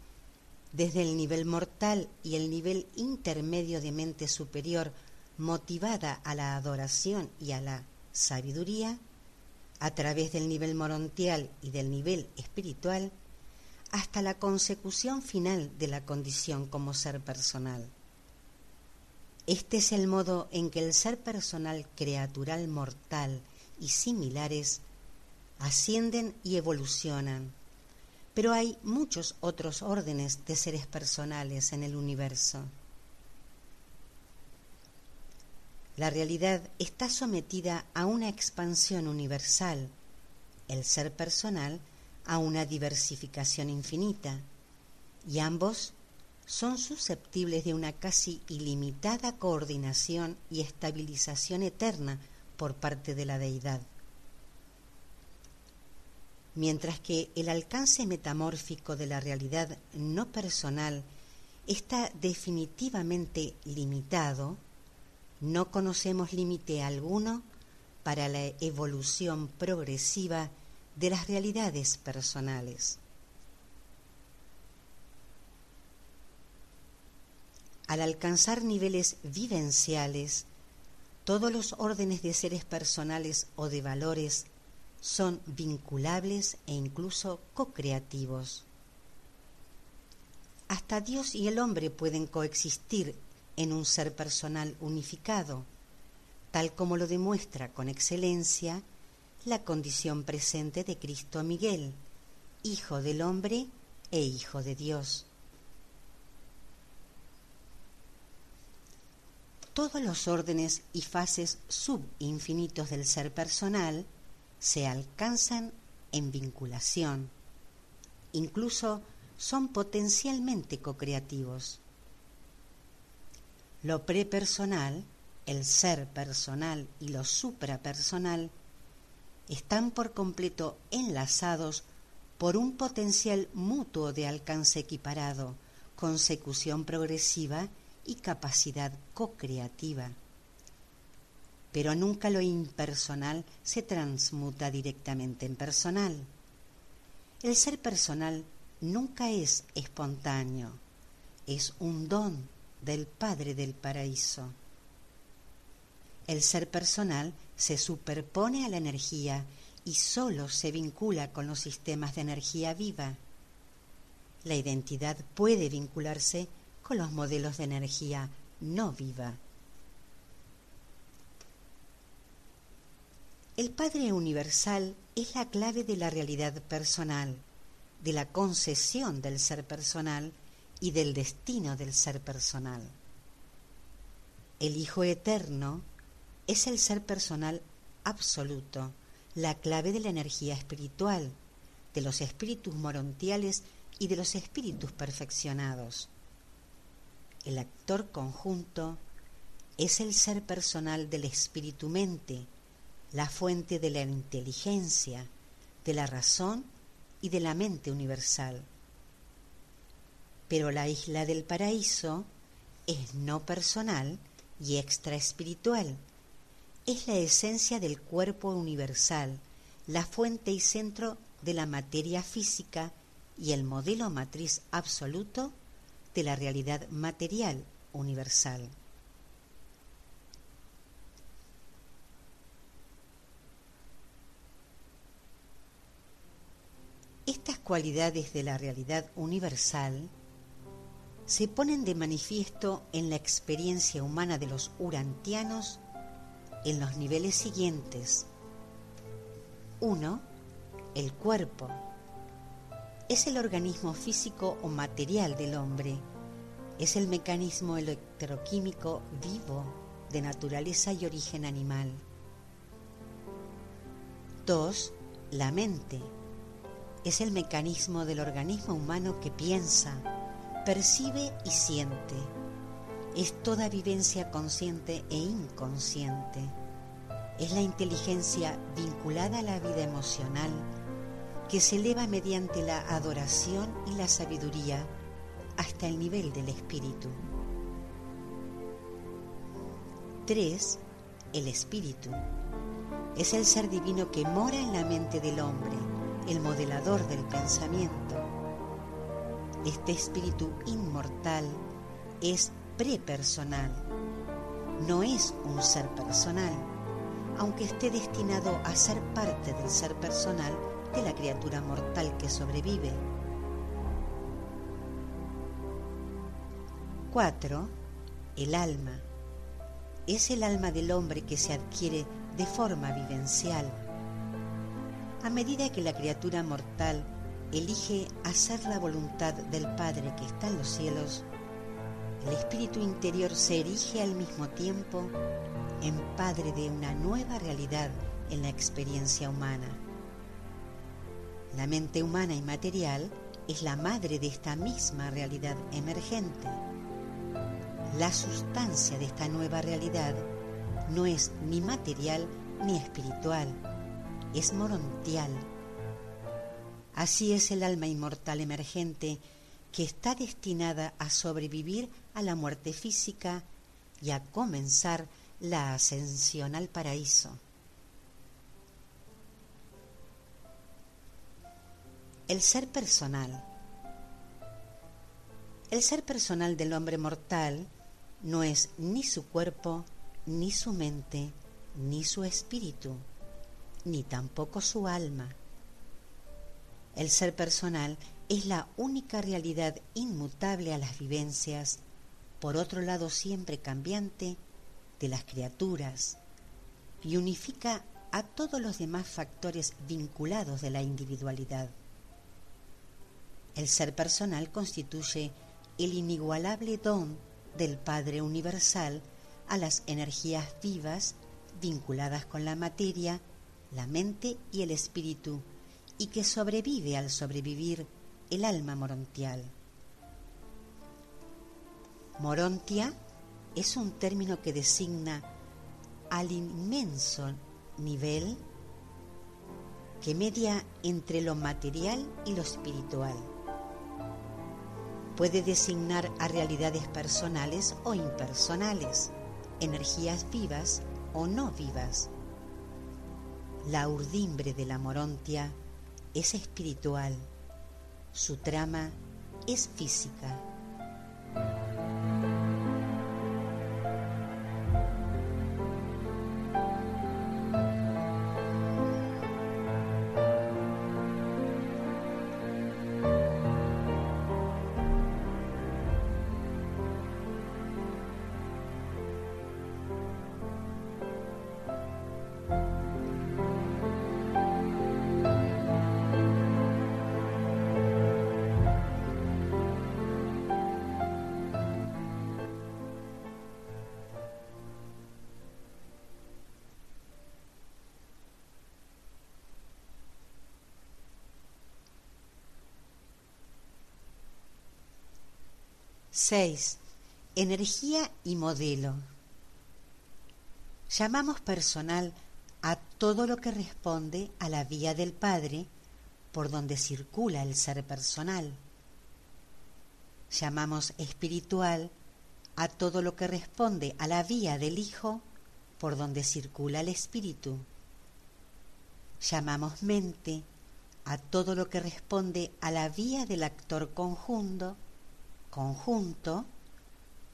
desde el nivel mortal y el nivel intermedio de mente superior motivada a la adoración y a la sabiduría, a través del nivel morontial y del nivel espiritual, hasta la consecución final de la condición como ser personal. Este es el modo en que el ser personal creatural mortal y similares ascienden y evolucionan, pero hay muchos otros órdenes de seres personales en el universo. La realidad está sometida a una expansión universal. El ser personal a una diversificación infinita, y ambos son susceptibles de una casi ilimitada coordinación y estabilización eterna por parte de la deidad. Mientras que el alcance metamórfico de la realidad no personal está definitivamente limitado, no conocemos límite alguno para la evolución progresiva de las realidades personales. Al alcanzar niveles vivenciales, todos los órdenes de seres personales o de valores son vinculables e incluso co-creativos. Hasta Dios y el hombre pueden coexistir en un ser personal unificado, tal como lo demuestra con excelencia la condición presente de Cristo Miguel, Hijo del hombre e Hijo de Dios. Todos los órdenes y fases subinfinitos del ser personal se alcanzan en vinculación. Incluso son potencialmente co-creativos. Lo prepersonal, el ser personal y lo suprapersonal están por completo enlazados por un potencial mutuo de alcance equiparado, consecución progresiva y capacidad co-creativa. Pero nunca lo impersonal se transmuta directamente en personal. El ser personal nunca es espontáneo, es un don del Padre del Paraíso. El ser personal se superpone a la energía y sólo se vincula con los sistemas de energía viva. la identidad puede vincularse con los modelos de energía no viva. El Padre Universal es la clave de la realidad personal, de la concesión del ser personal y del destino del ser personal. El Hijo Eterno es el ser personal absoluto, la clave de la energía espiritual, de los espíritus morontiales y de los espíritus perfeccionados. El actor conjunto es el ser personal del espíritu-mente, la fuente de la inteligencia, de la razón y de la mente universal. Pero la isla del paraíso es no personal y extraespiritual. Es la esencia del cuerpo universal, la fuente y centro de la materia física y el modelo matriz absoluto de la realidad material universal. Estas cualidades de la realidad universal se ponen de manifiesto en la experiencia humana de los urantianos en los niveles siguientes. 1. El cuerpo. Es el organismo físico o material del hombre. Es el mecanismo electroquímico vivo de naturaleza y origen animal. 2. La mente. Es el mecanismo del organismo humano que piensa, percibe y siente. Es toda vivencia consciente e inconsciente. Es la inteligencia vinculada a la vida emocional que se eleva mediante la adoración y la sabiduría hasta el nivel del espíritu. 3. El espíritu. Es el ser divino que mora en la mente del hombre, el modelador del pensamiento este espíritu inmortal es prepersonal, no es un ser personal, aunque esté destinado a ser parte del ser personal de la criatura mortal que sobrevive. 4. El alma. Es el alma del hombre que se adquiere de forma vivencial. A medida que la criatura mortal elige hacer la voluntad del Padre que está en los cielos, el espíritu interior se erige al mismo tiempo en Padre de una nueva realidad en la experiencia humana. La mente humana y material es la madre de esta misma realidad emergente. La sustancia de esta nueva realidad no es ni material ni espiritual, es morontial Así es el alma inmortal emergente que está destinada a sobrevivir a la muerte física y a comenzar la ascensión al paraíso. El ser personal. El ser personal del hombre mortal no es ni su cuerpo, ni su mente, ni su espíritu, ni tampoco su alma el ser personal es la única realidad inmutable a las vivencias, por otro lado siempre cambiante, de las criaturas, y unifica a todos los demás factores vinculados de la individualidad. El ser personal constituye el inigualable don del Padre Universal a las energías vivas vinculadas con la materia, la mente y el espíritu y que sobrevive al sobrevivir el alma morontial. Morontia es un término que designa al inmenso nivel que media entre lo material y lo espiritual. Puede designar a realidades personales o impersonales, energías vivas o no vivas. La urdimbre de la morontia es espiritual, su trama es física. 6. Energía y modelo. Llamamos personal a todo lo que responde a la vía del Padre por donde circula el ser personal. Llamamos espiritual a todo lo que responde a la vía del Hijo por donde circula el Espíritu. Llamamos mente a todo lo que responde a la vía del actor conjunto, conjunto,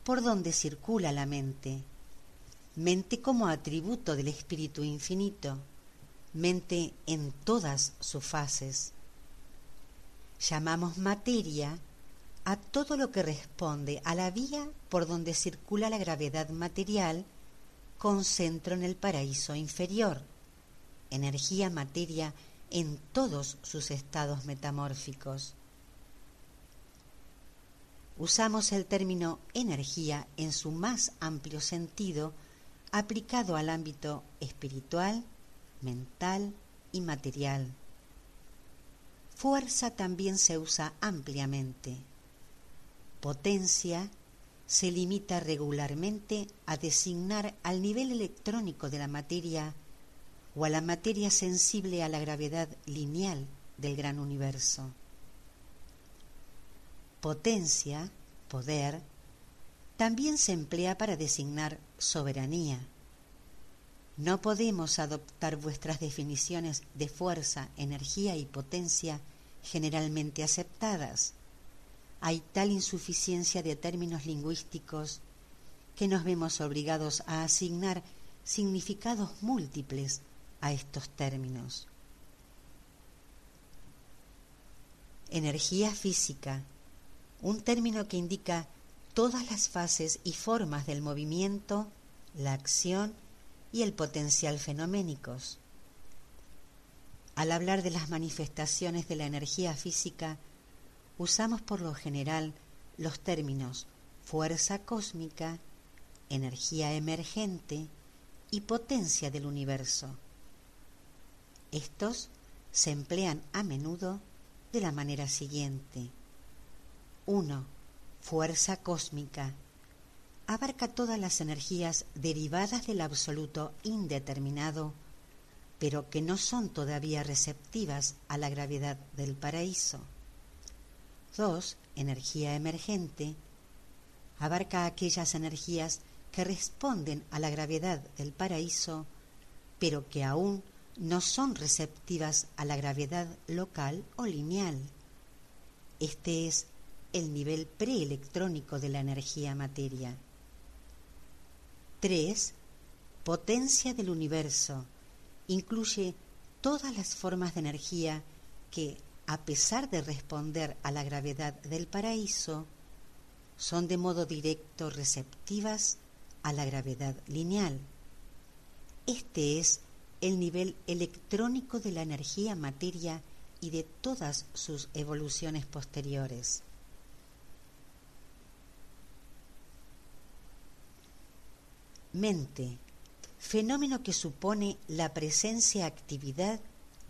por donde circula la mente. Mente como atributo del Espíritu Infinito, mente en todas sus fases. Llamamos materia a todo lo que responde a la vía por donde circula la gravedad material con centro en el paraíso inferior, energía materia en todos sus estados metamórficos. Usamos el término energía en su más amplio sentido aplicado al ámbito espiritual, mental y material. Fuerza también se usa ampliamente. Potencia se limita regularmente a designar al nivel electrónico de la materia o a la materia sensible a la gravedad lineal del gran universo. Potencia, poder, también se emplea para designar soberanía. No podemos adoptar vuestras definiciones de fuerza, energía y potencia generalmente aceptadas. Hay tal insuficiencia de términos lingüísticos que nos vemos obligados a asignar significados múltiples a estos términos. Energía física, un término que indica todas las fases y formas del movimiento, la acción y el potencial fenoménicos. Al hablar de las manifestaciones de la energía física, usamos por lo general los términos fuerza cósmica, energía emergente y potencia del universo. Estos se emplean a menudo de la manera siguiente. 1. Fuerza cósmica. Abarca todas las energías derivadas del absoluto indeterminado, pero que no son todavía receptivas a la gravedad del paraíso. 2. Energía emergente. Abarca aquellas energías que responden a la gravedad del paraíso, pero que aún no son receptivas a la gravedad local o lineal. Este es el nivel preelectrónico de la energía materia. 3. Potencia del universo. Incluye todas las formas de energía que, a pesar de responder a la gravedad del paraíso, son de modo directo receptivas a la gravedad lineal. Este es el nivel electrónico de la energía materia y de todas sus evoluciones posteriores. Mente, fenómeno que supone la presencia-actividad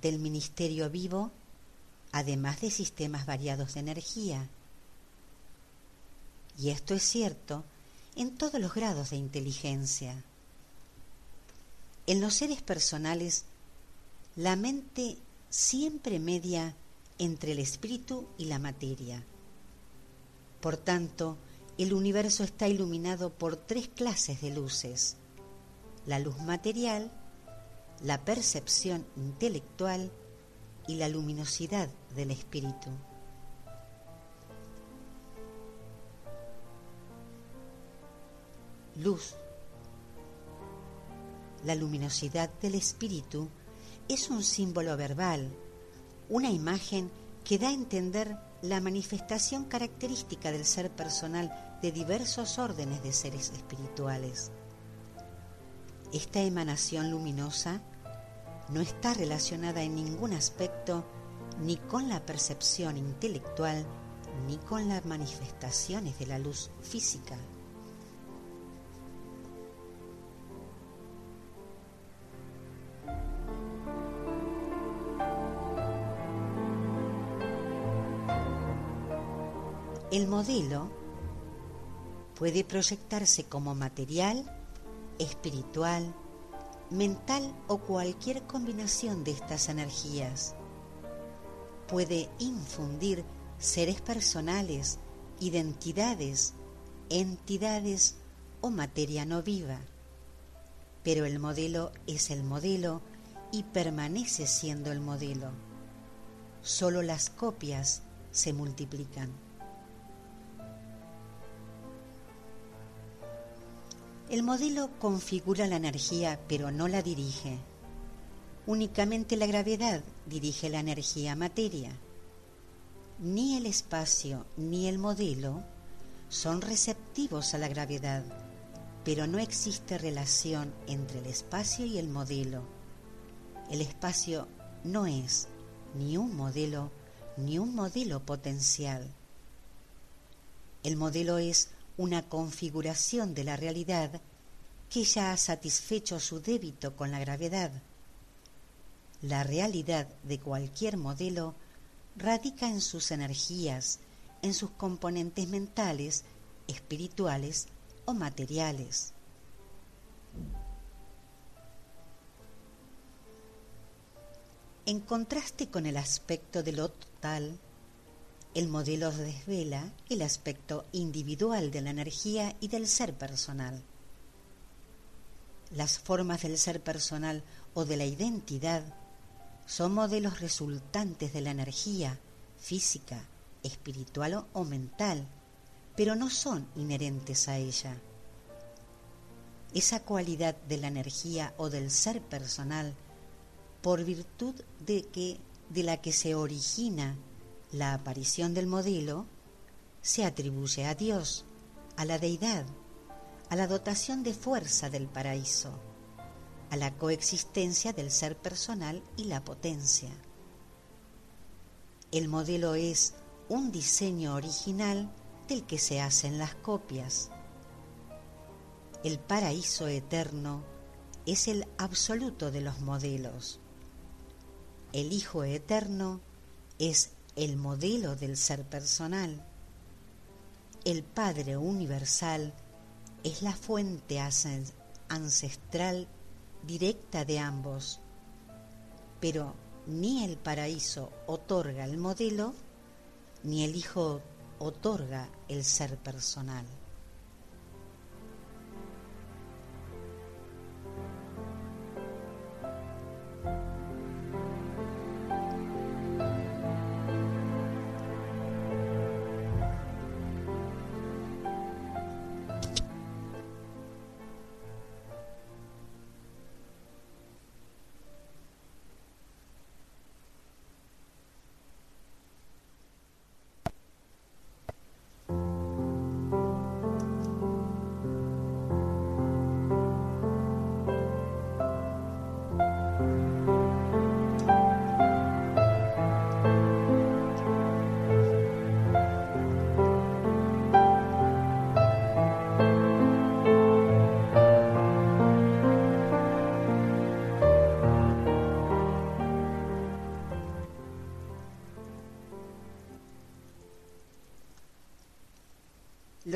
del ministerio vivo, además de sistemas variados de energía. Y esto es cierto en todos los grados de inteligencia. En los seres personales, la mente siempre media entre el espíritu y la materia. Por tanto, el universo está iluminado por tres clases de luces. La luz material, la percepción intelectual y la luminosidad del espíritu. Luz la luminosidad del espíritu es un símbolo verbal, una imagen que da a entender la manifestación característica del ser personal de diversos órdenes de seres espirituales. Esta emanación luminosa no está relacionada en ningún aspecto ni con la percepción intelectual ni con las manifestaciones de la luz física. El modelo puede proyectarse como material, espiritual, mental o cualquier combinación de estas energías. Puede infundir seres personales, identidades, entidades o materia no viva. Pero el modelo es el modelo y permanece siendo el modelo. Solo las copias se multiplican. El modelo configura la energía pero no la dirige. Únicamente la gravedad dirige la energía materia. Ni el espacio ni el modelo son receptivos a la gravedad, pero no existe relación entre el espacio y el modelo. El espacio no es ni un modelo ni un modelo potencial. El modelo es una configuración de la realidad que ya ha satisfecho su débito con la gravedad. La realidad de cualquier modelo radica en sus energías, en sus componentes mentales, espirituales o materiales. En contraste con el aspecto de lo total, el modelo desvela el aspecto individual de la energía y del ser personal. Las formas del ser personal o de la identidad son modelos resultantes de la energía física, espiritual o mental, pero no son inherentes a ella. Esa cualidad de la energía o del ser personal, por virtud de que de la que se origina la aparición del modelo se atribuye a Dios, a la deidad, a la dotación de fuerza del paraíso, a la coexistencia del ser personal y la potencia. El modelo es un diseño original del que se hacen las copias. El paraíso eterno es el absoluto de los modelos. El Hijo Eterno es el modelo del ser personal. El Padre Universal es la fuente ancestral directa de ambos, pero ni el paraíso otorga el modelo, ni el Hijo otorga el ser personal.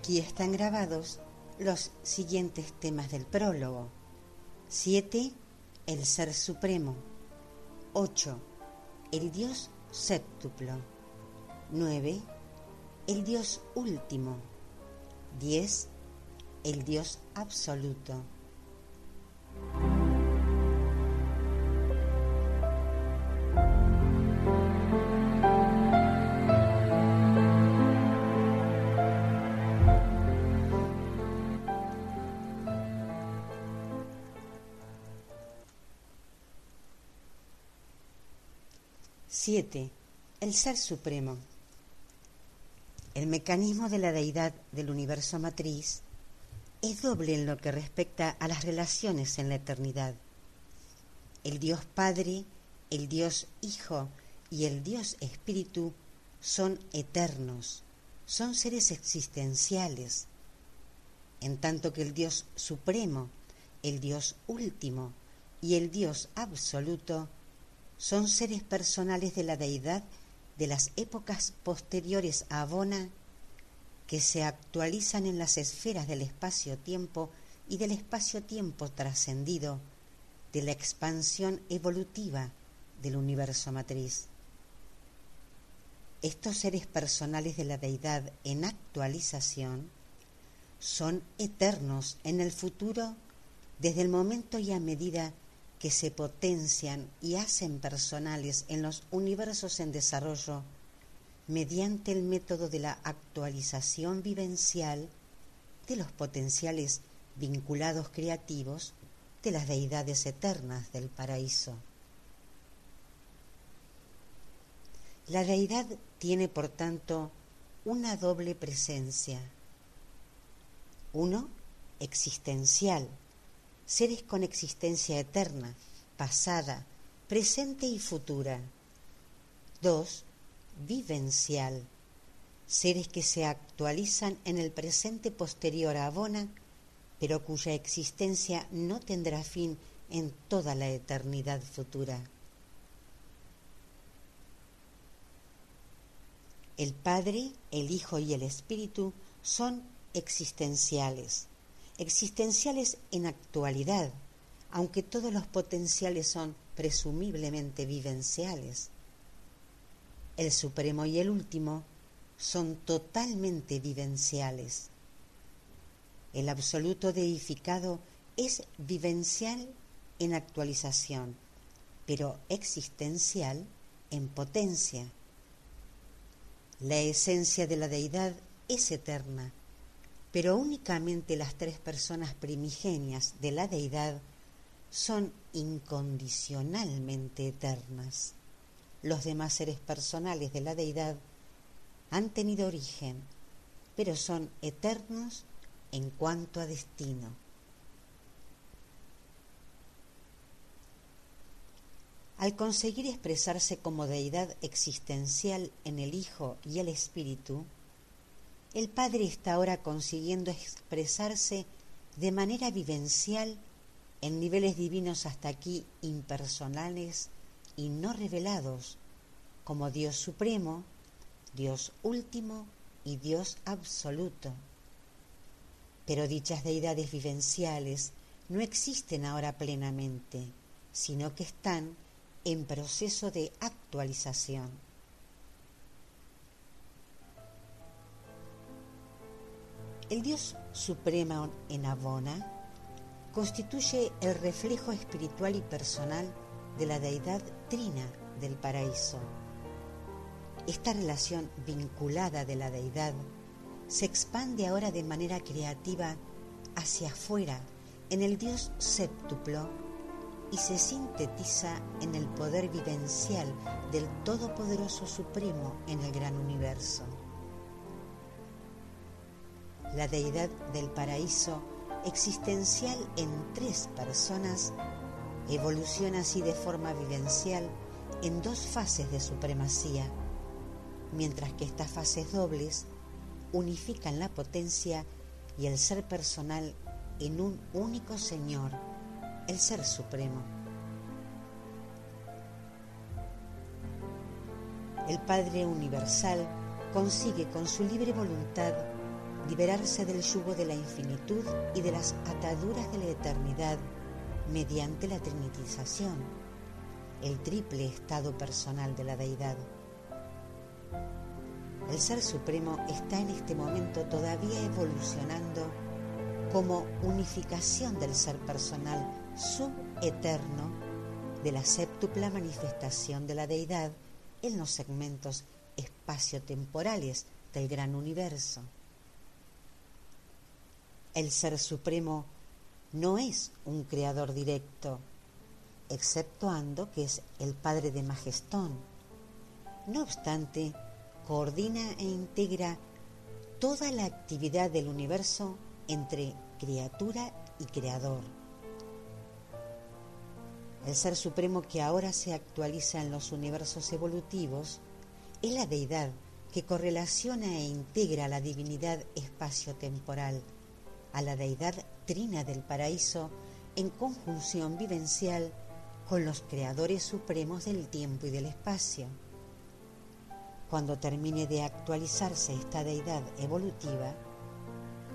Aquí están grabados los siguientes temas del prólogo. 7. El Ser Supremo. 8. El Dios séptuplo. 9. El Dios último. 10. El Dios absoluto. El Ser Supremo. El mecanismo de la deidad del universo matriz es doble en lo que respecta a las relaciones en la eternidad. El Dios Padre, el Dios Hijo y el Dios Espíritu son eternos, son seres existenciales, en tanto que el Dios Supremo, el Dios Último y el Dios Absoluto son seres personales de la deidad de las épocas posteriores a Abona que se actualizan en las esferas del espacio-tiempo y del espacio-tiempo trascendido de la expansión evolutiva del universo matriz. Estos seres personales de la deidad en actualización son eternos en el futuro desde el momento y a medida que se potencian y hacen personales en los universos en desarrollo mediante el método de la actualización vivencial de los potenciales vinculados creativos de las deidades eternas del paraíso. La deidad tiene, por tanto, una doble presencia. Uno, existencial, seres con existencia eterna, pasada, presente y futura. Dos, vivencial, seres que se actualizan en el presente posterior a Abona, pero cuya existencia no tendrá fin en toda la eternidad futura. El Padre, el Hijo y el Espíritu son existenciales, existenciales en actualidad, aunque todos los potenciales son presumiblemente vivenciales el supremo y el último, son totalmente vivenciales. El absoluto deificado es vivencial en actualización, pero existencial en potencia. La esencia de la deidad es eterna, pero únicamente las tres personas primigenias de la deidad son incondicionalmente eternas los demás seres personales de la deidad han tenido origen, pero son eternos en cuanto a destino. Al conseguir expresarse como deidad existencial en el Hijo y el Espíritu, el Padre está ahora consiguiendo expresarse de manera vivencial en niveles divinos hasta aquí impersonales y no revelados como Dios supremo, Dios último y Dios absoluto. Pero dichas deidades vivenciales no existen ahora plenamente, sino que están en proceso de actualización. El Dios supremo en Abona constituye el reflejo espiritual y personal de la deidad trina del paraíso. Esta relación vinculada de la deidad se expande ahora de manera creativa hacia afuera en el Dios séptuplo y se sintetiza en el poder vivencial del Todopoderoso Supremo en el gran universo. La deidad del paraíso existencial en tres personas evoluciona así de forma vivencial en dos fases de supremacía, mientras que estas fases dobles unifican la potencia y el ser personal en un único Señor, el Ser Supremo. El Padre Universal consigue con su libre voluntad liberarse del yugo de la infinitud y de las ataduras de la eternidad mediante la trinitización, el triple estado personal de la deidad. El Ser Supremo está en este momento todavía evolucionando como unificación del ser personal subeterno de la séptupla manifestación de la deidad en los segmentos espaciotemporales del gran universo. El Ser Supremo no es un creador directo, exceptuando que es el padre de Majestón. No obstante, coordina e integra toda la actividad del universo entre criatura y creador. El ser supremo que ahora se actualiza en los universos evolutivos es la deidad que correlaciona e integra la divinidad espacio-temporal, a la deidad trina del paraíso en conjunción vivencial con los creadores supremos del tiempo y del espacio. Cuando termine de actualizarse esta deidad evolutiva,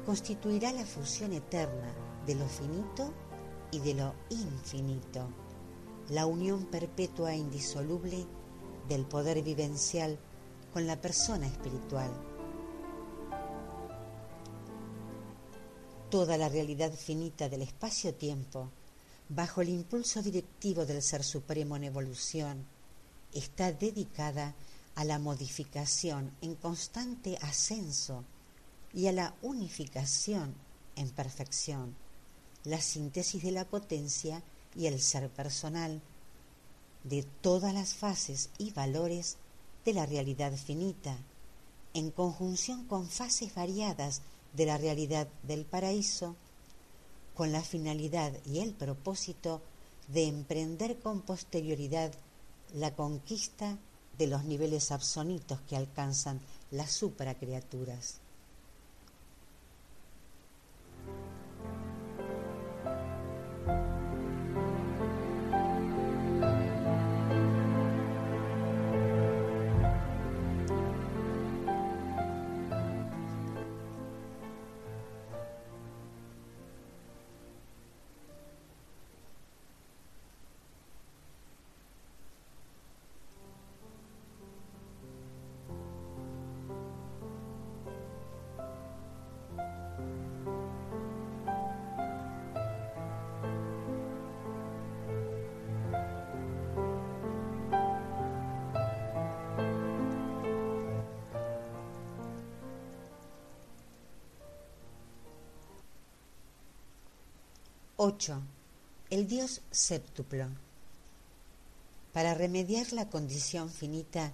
constituirá la fusión eterna de lo finito y de lo infinito, la unión perpetua e indisoluble del poder vivencial con la persona espiritual. Toda la realidad finita del espacio-tiempo, bajo el impulso directivo del Ser Supremo en evolución, está dedicada a la modificación en constante ascenso y a la unificación en perfección, la síntesis de la potencia y el ser personal de todas las fases y valores de la realidad finita, en conjunción con fases variadas de la realidad del paraíso, con la finalidad y el propósito de emprender con posterioridad la conquista de los niveles absonitos que alcanzan las supracriaturas. 8. El Dios séptuplo. Para remediar la condición finita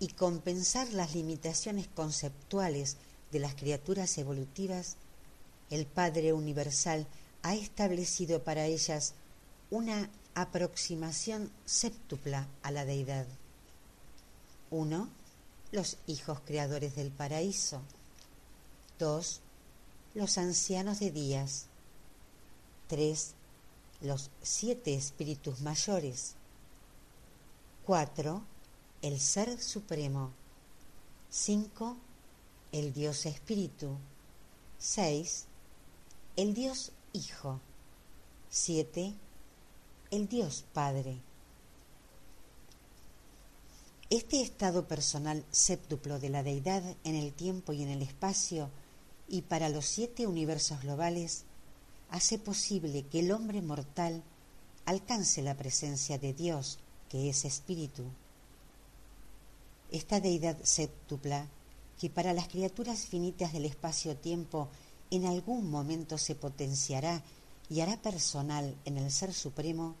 y compensar las limitaciones conceptuales de las criaturas evolutivas, el Padre Universal ha establecido para ellas una aproximación séptupla a la deidad. 1. Los hijos creadores del paraíso. 2. Los ancianos de días. 3. Los siete espíritus mayores. 4. El Ser Supremo. 5. El Dios Espíritu. 6. El Dios Hijo. 7. El Dios Padre. Este estado personal séptuplo de la deidad en el tiempo y en el espacio y para los siete universos globales hace posible que el hombre mortal alcance la presencia de Dios, que es espíritu. Esta deidad séptupla, que para las criaturas finitas del espacio-tiempo en algún momento se potenciará y hará personal en el Ser Supremo,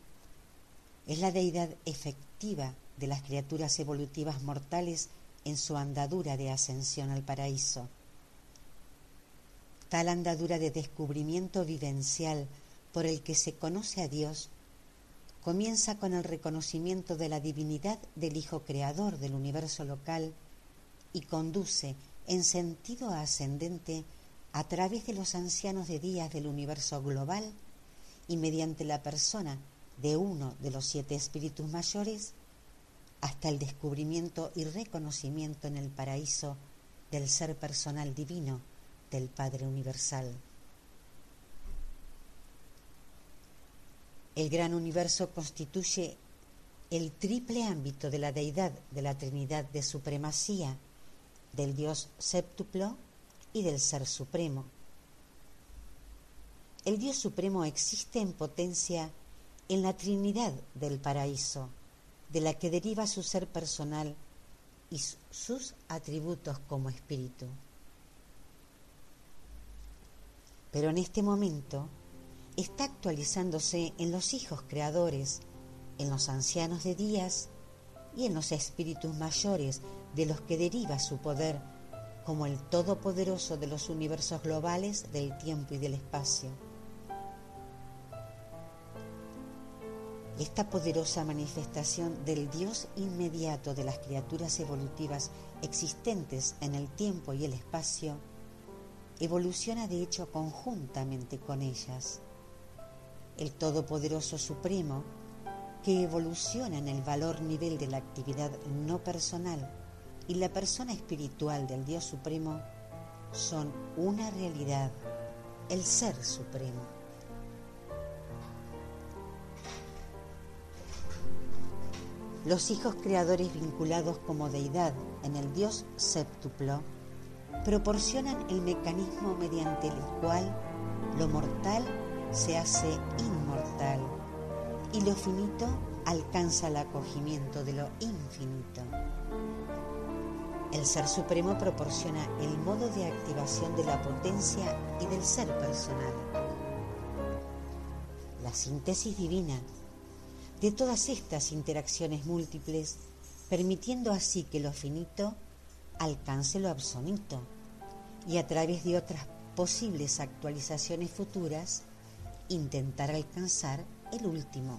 es la deidad efectiva de las criaturas evolutivas mortales en su andadura de ascensión al paraíso. Tal andadura de descubrimiento vivencial por el que se conoce a Dios comienza con el reconocimiento de la divinidad del Hijo Creador del universo local y conduce en sentido ascendente a través de los ancianos de días del universo global y mediante la persona de uno de los siete espíritus mayores hasta el descubrimiento y reconocimiento en el paraíso del ser personal divino del Padre Universal. El gran universo constituye el triple ámbito de la deidad de la Trinidad de supremacía, del Dios séptuplo y del Ser Supremo. El Dios Supremo existe en potencia en la Trinidad del paraíso, de la que deriva su ser personal y sus atributos como espíritu. Pero en este momento está actualizándose en los hijos creadores, en los ancianos de días y en los espíritus mayores de los que deriva su poder como el todopoderoso de los universos globales del tiempo y del espacio. Esta poderosa manifestación del Dios inmediato de las criaturas evolutivas existentes en el tiempo y el espacio evoluciona de hecho conjuntamente con ellas. El Todopoderoso Supremo, que evoluciona en el valor nivel de la actividad no personal y la persona espiritual del Dios Supremo, son una realidad, el Ser Supremo. Los hijos creadores vinculados como deidad en el Dios séptuplo proporcionan el mecanismo mediante el cual lo mortal se hace inmortal y lo finito alcanza el acogimiento de lo infinito. El Ser Supremo proporciona el modo de activación de la potencia y del ser personal. La síntesis divina de todas estas interacciones múltiples, permitiendo así que lo finito alcance lo absoluto y a través de otras posibles actualizaciones futuras intentar alcanzar el último.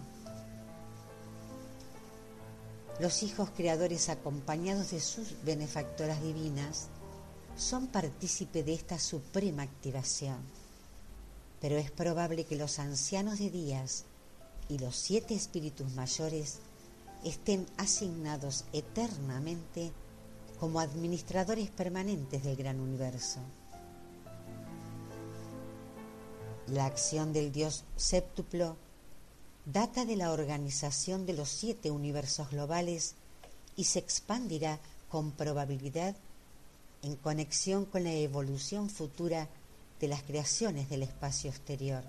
Los hijos creadores acompañados de sus benefactoras divinas son partícipe de esta suprema activación, pero es probable que los ancianos de días y los siete espíritus mayores estén asignados eternamente como administradores permanentes del gran universo. La acción del Dios séptuplo data de la organización de los siete universos globales y se expandirá con probabilidad en conexión con la evolución futura de las creaciones del espacio exterior.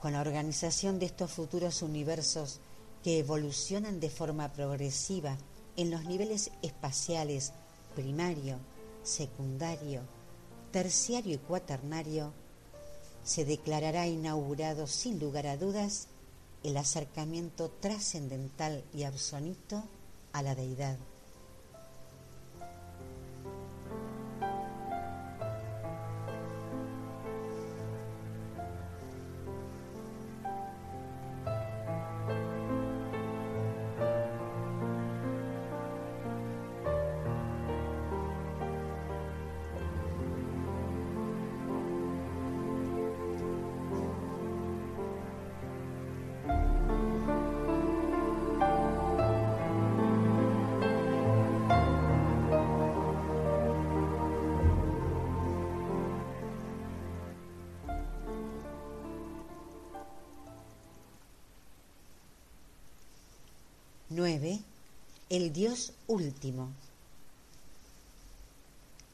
Con la organización de estos futuros universos que evolucionan de forma progresiva en los niveles espaciales primario, secundario, terciario y cuaternario, se declarará inaugurado sin lugar a dudas el acercamiento trascendental y absoluto a la deidad. El Dios último.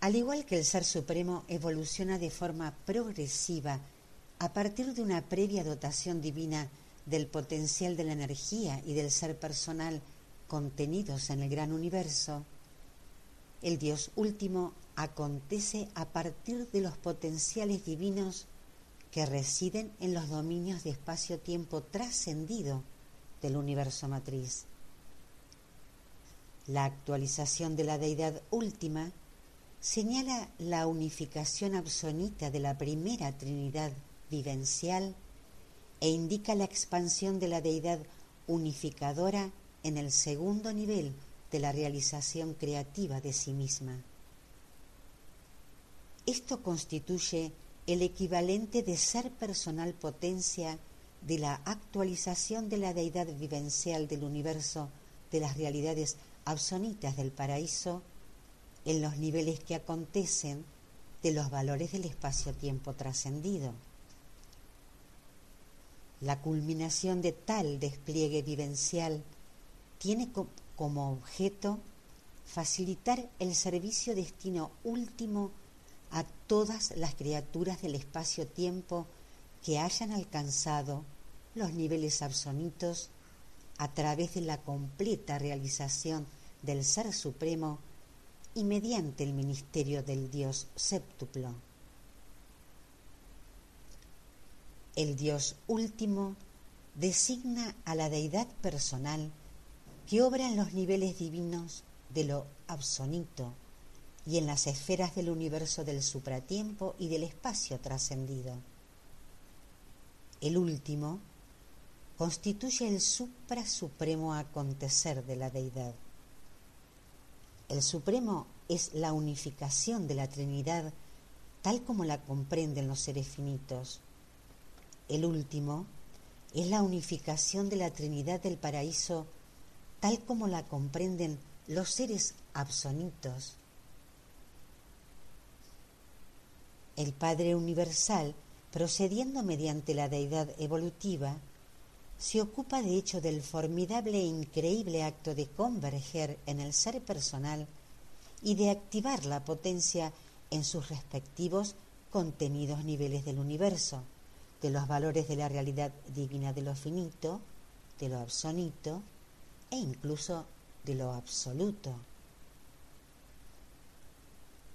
Al igual que el Ser Supremo evoluciona de forma progresiva a partir de una previa dotación divina del potencial de la energía y del ser personal contenidos en el gran universo, el Dios último acontece a partir de los potenciales divinos que residen en los dominios de espacio-tiempo trascendido del universo matriz. La actualización de la deidad última señala la unificación absoluta de la primera Trinidad vivencial e indica la expansión de la deidad unificadora en el segundo nivel de la realización creativa de sí misma. Esto constituye el equivalente de ser personal potencia de la actualización de la deidad vivencial del universo de las realidades absonitas del paraíso en los niveles que acontecen de los valores del espacio-tiempo trascendido. La culminación de tal despliegue vivencial tiene como objeto facilitar el servicio destino último a todas las criaturas del espacio-tiempo que hayan alcanzado los niveles absonitos a través de la completa realización del Ser Supremo y mediante el ministerio del Dios séptuplo. El Dios último designa a la deidad personal que obra en los niveles divinos de lo absoluto y en las esferas del universo del supratiempo y del espacio trascendido. El último constituye el supra-supremo acontecer de la deidad. El supremo es la unificación de la Trinidad tal como la comprenden los seres finitos. El último es la unificación de la Trinidad del paraíso tal como la comprenden los seres absonitos. El Padre Universal, procediendo mediante la deidad evolutiva, se ocupa de hecho del formidable e increíble acto de converger en el ser personal y de activar la potencia en sus respectivos contenidos niveles del universo, de los valores de la realidad divina de lo finito, de lo absonito e incluso de lo absoluto.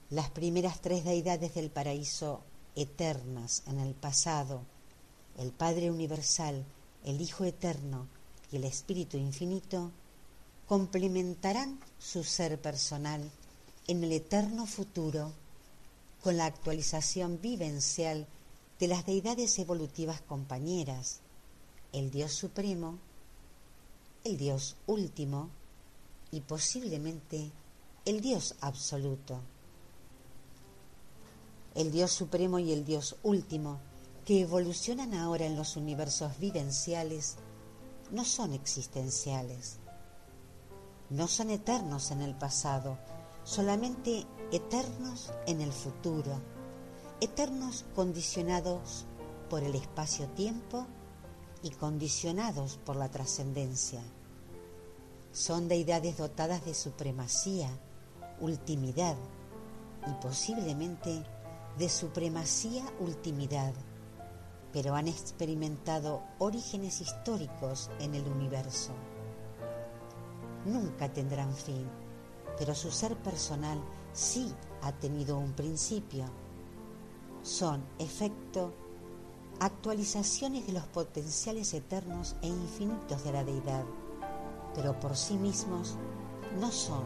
Las primeras tres deidades del paraíso eternas en el pasado, el Padre Universal, el Hijo Eterno y el Espíritu Infinito, complementarán su ser personal en el eterno futuro con la actualización vivencial de las deidades evolutivas compañeras, el Dios Supremo, el Dios Último y posiblemente el Dios Absoluto. El Dios Supremo y el Dios Último, que evolucionan ahora en los universos vivenciales, no son existenciales, no son eternos en el pasado, solamente eternos en el futuro, eternos condicionados por el espacio-tiempo y condicionados por la trascendencia. Son deidades dotadas de supremacía, ultimidad y posiblemente de supremacía ultimidad, pero han experimentado orígenes históricos en el universo. Nunca tendrán fin pero su ser personal sí ha tenido un principio. Son efecto actualizaciones de los potenciales eternos e infinitos de la deidad, pero por sí mismos no son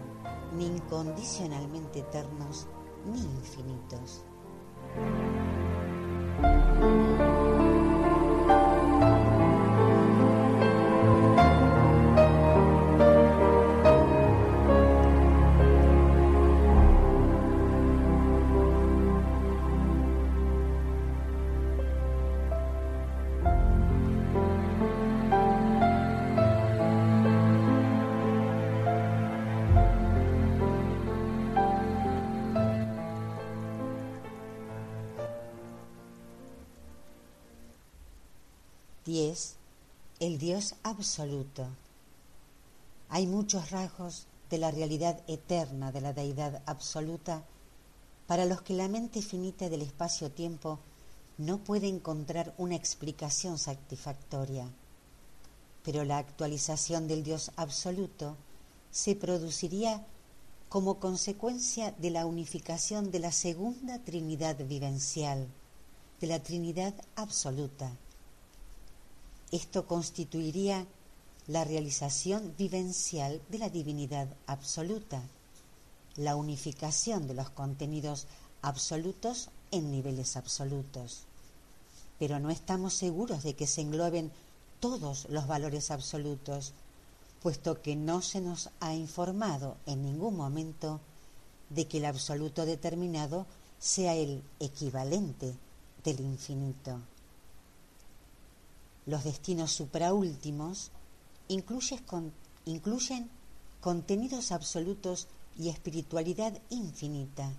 ni incondicionalmente eternos ni infinitos. Thank you. Dios absoluto. Hay muchos rasgos de la realidad eterna de la deidad absoluta para los que la mente finita del espacio-tiempo no puede encontrar una explicación satisfactoria. Pero la actualización del Dios absoluto se produciría como consecuencia de la unificación de la segunda Trinidad vivencial, de la Trinidad absoluta esto constituiría la realización vivencial de la divinidad absoluta, la unificación de los contenidos absolutos en niveles absolutos. Pero no estamos seguros de que se engloben todos los valores absolutos, puesto que no se nos ha informado en ningún momento de que el absoluto determinado sea el equivalente del infinito. Los destinos supraúltimos incluyen contenidos absolutos y espiritualidad infinita,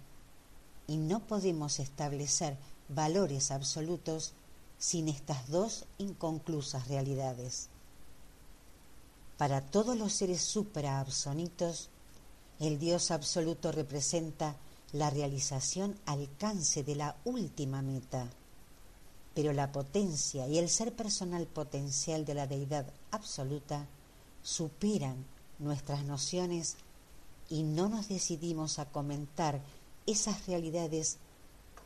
y no podemos establecer valores absolutos sin estas dos inconclusas realidades. Para todos los seres supraabsonitos, el Dios absoluto representa la realización alcance de la última meta pero la potencia y el ser personal potencial de la deidad absoluta superan nuestras nociones y no nos decidimos a comentar esas realidades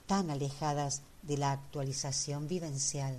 tan alejadas de la actualización vivencial.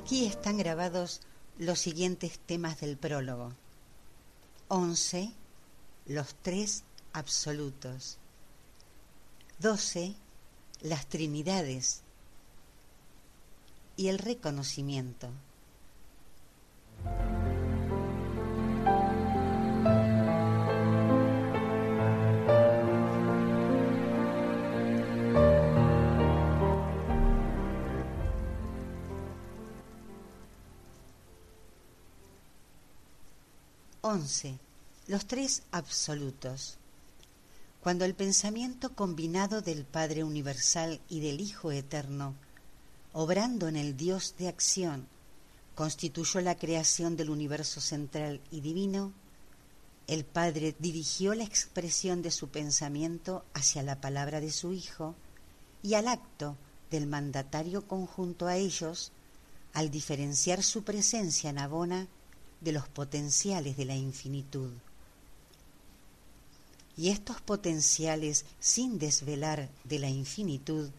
Aquí están grabados los siguientes temas del prólogo. 11. Los tres absolutos. 12. Las Trinidades. Y el reconocimiento. 11. Los tres absolutos. Cuando el pensamiento combinado del Padre Universal y del Hijo Eterno, obrando en el Dios de acción, constituyó la creación del universo central y divino, el Padre dirigió la expresión de su pensamiento hacia la palabra de su Hijo y al acto del mandatario conjunto a ellos, al diferenciar su presencia en Abona de los potenciales de la infinitud. Y estos potenciales, sin desvelar de la infinitud,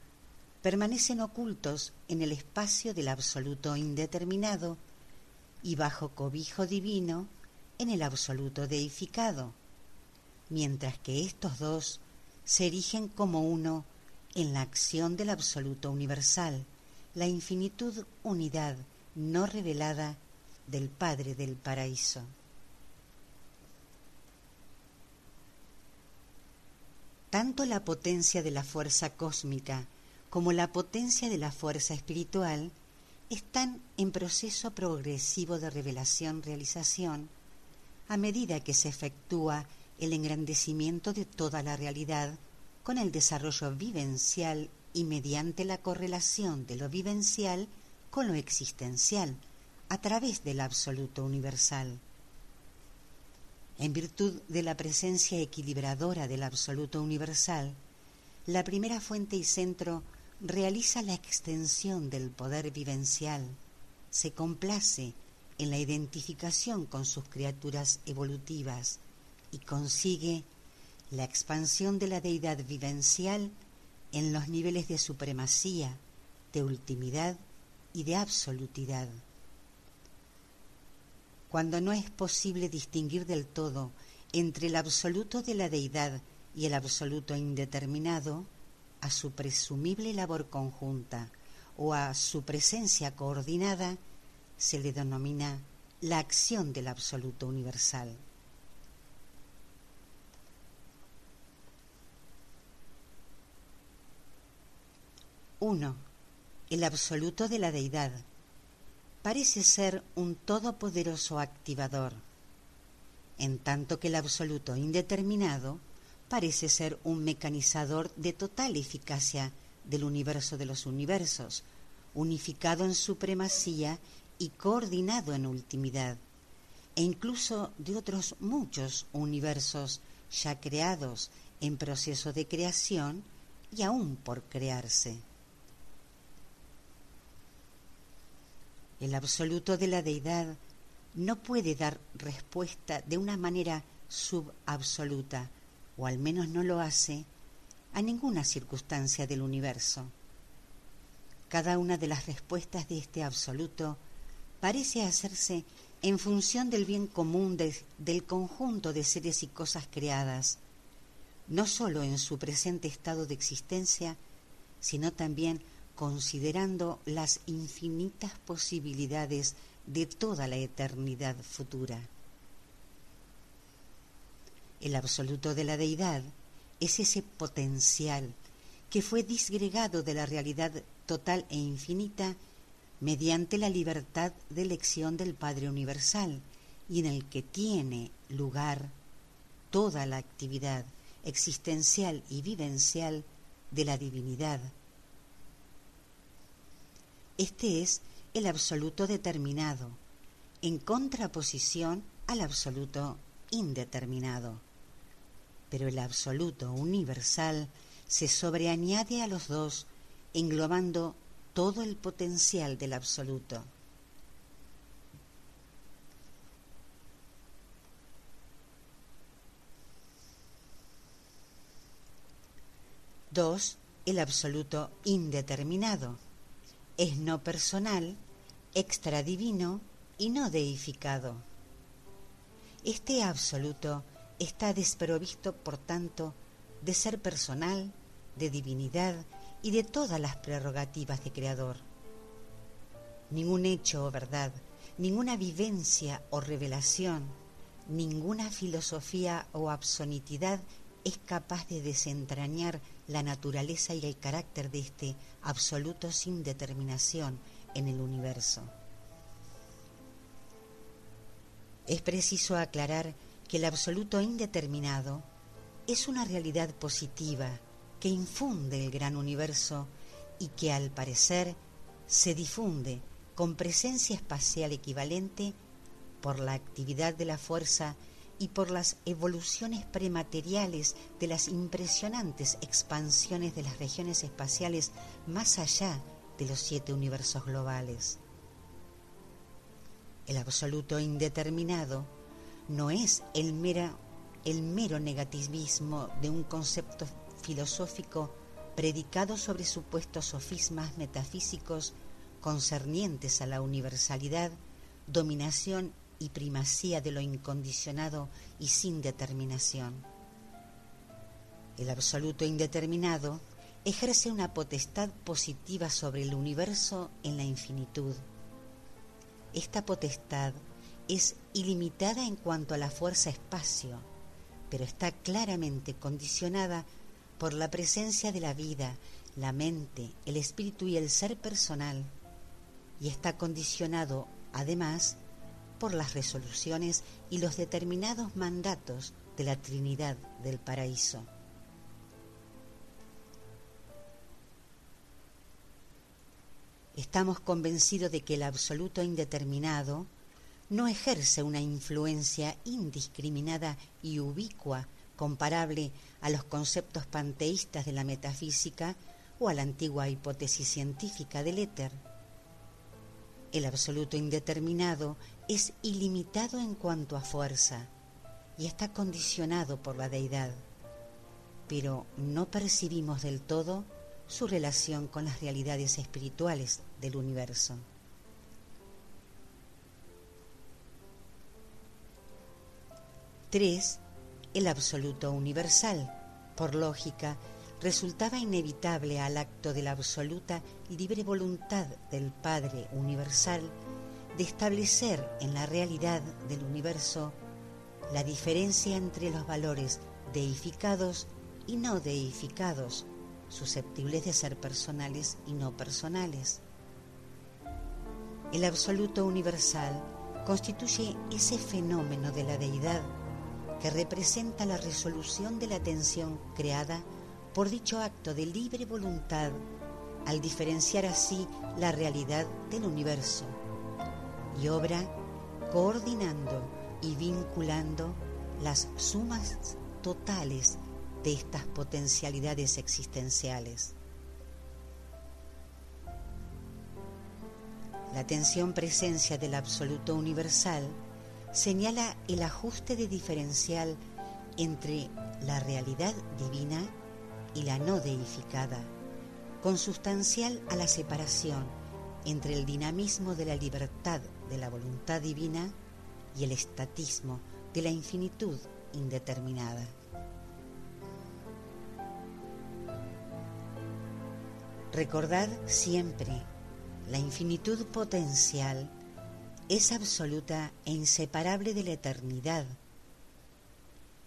permanecen ocultos en el espacio del absoluto indeterminado y bajo cobijo divino en el absoluto deificado, mientras que estos dos se erigen como uno en la acción del absoluto universal, la infinitud unidad no revelada del Padre del Paraíso. Tanto la potencia de la fuerza cósmica como la potencia de la fuerza espiritual están en proceso progresivo de revelación-realización a medida que se efectúa el engrandecimiento de toda la realidad con el desarrollo vivencial y mediante la correlación de lo vivencial con lo existencial, a través del absoluto universal. En virtud de la presencia equilibradora del absoluto universal, la primera fuente y centro realiza la extensión del poder vivencial, se complace en la identificación con sus criaturas evolutivas y consigue la expansión de la deidad vivencial en los niveles de supremacía, de ultimidad y de absolutidad cuando no es posible distinguir del todo entre el absoluto de la deidad y el absoluto indeterminado, a su presumible labor conjunta o a su presencia coordinada, se le denomina la acción del absoluto universal. Uno, el absoluto de la deidad parece ser un todopoderoso activador, en tanto que el absoluto indeterminado parece ser un mecanizador de total eficacia del universo de los universos, unificado en supremacía y coordinado en ultimidad, e incluso de otros muchos universos ya creados en proceso de creación y aún por crearse. El absoluto de la deidad no puede dar respuesta de una manera subabsoluta, o al menos no lo hace, a ninguna circunstancia del universo. Cada una de las respuestas de este absoluto parece hacerse en función del bien común del conjunto de seres y cosas creadas, no sólo en su presente estado de existencia, sino también considerando las infinitas posibilidades de toda la eternidad futura. El absoluto de la deidad es ese potencial que fue disgregado de la realidad total e infinita mediante la libertad de elección del Padre Universal y en el que tiene lugar toda la actividad existencial y vivencial de la divinidad. Este es el absoluto determinado, en contraposición al absoluto indeterminado. Pero el absoluto universal se sobreañade a los dos, englobando todo el potencial del absoluto. 2. El absoluto indeterminado. Es no personal, extradivino y no deificado. Este absoluto está desprovisto, por tanto, de ser personal, de divinidad y de todas las prerrogativas de creador. Ningún hecho o verdad, ninguna vivencia o revelación, ninguna filosofía o absonitidad es capaz de desentrañar la naturaleza y el carácter de este absoluto sin determinación en el universo. Es preciso aclarar que el absoluto indeterminado es una realidad positiva que infunde el gran universo y que al parecer se difunde con presencia espacial equivalente por la actividad de la fuerza y por las evoluciones premateriales de las impresionantes expansiones de las regiones espaciales más allá de los siete universos globales. El absoluto indeterminado no es el, el mero negativismo de un concepto filosófico predicado sobre supuestos sofismas metafísicos concernientes a la universalidad, dominación y primacía de lo incondicionado y sin determinación. El absoluto indeterminado ejerce una potestad positiva sobre el universo en la infinitud. Esta potestad es ilimitada en cuanto a la fuerza-espacio, pero está claramente condicionada por la presencia de la vida, la mente, el espíritu y el ser personal, y está condicionado, además, por las resoluciones y los determinados mandatos de la Trinidad del Paraíso. Estamos convencidos de que el absoluto indeterminado no ejerce una influencia indiscriminada y ubicua comparable a los conceptos panteístas de la metafísica o a la antigua hipótesis científica del éter. El absoluto indeterminado es ilimitado en cuanto a fuerza y está condicionado por la deidad, pero no percibimos del todo su relación con las realidades espirituales del universo. Tres, el absoluto universal, por lógica, resultaba inevitable al acto de la absoluta libre voluntad del Padre Universal de establecer en la realidad del universo la diferencia entre los valores deificados y no deificados, susceptibles de ser personales y no personales. El absoluto universal constituye ese fenómeno de la deidad que representa la resolución de la tensión creada por dicho acto de libre voluntad al diferenciar así la realidad del universo y obra coordinando y vinculando las sumas totales de estas potencialidades existenciales. La tensión presencia del absoluto universal señala el ajuste de diferencial entre la realidad divina y la no deificada, consustancial a la separación entre el dinamismo de la libertad de la voluntad divina y el estatismo de la infinitud indeterminada. Recordad siempre, la infinitud potencial es absoluta e inseparable de la eternidad.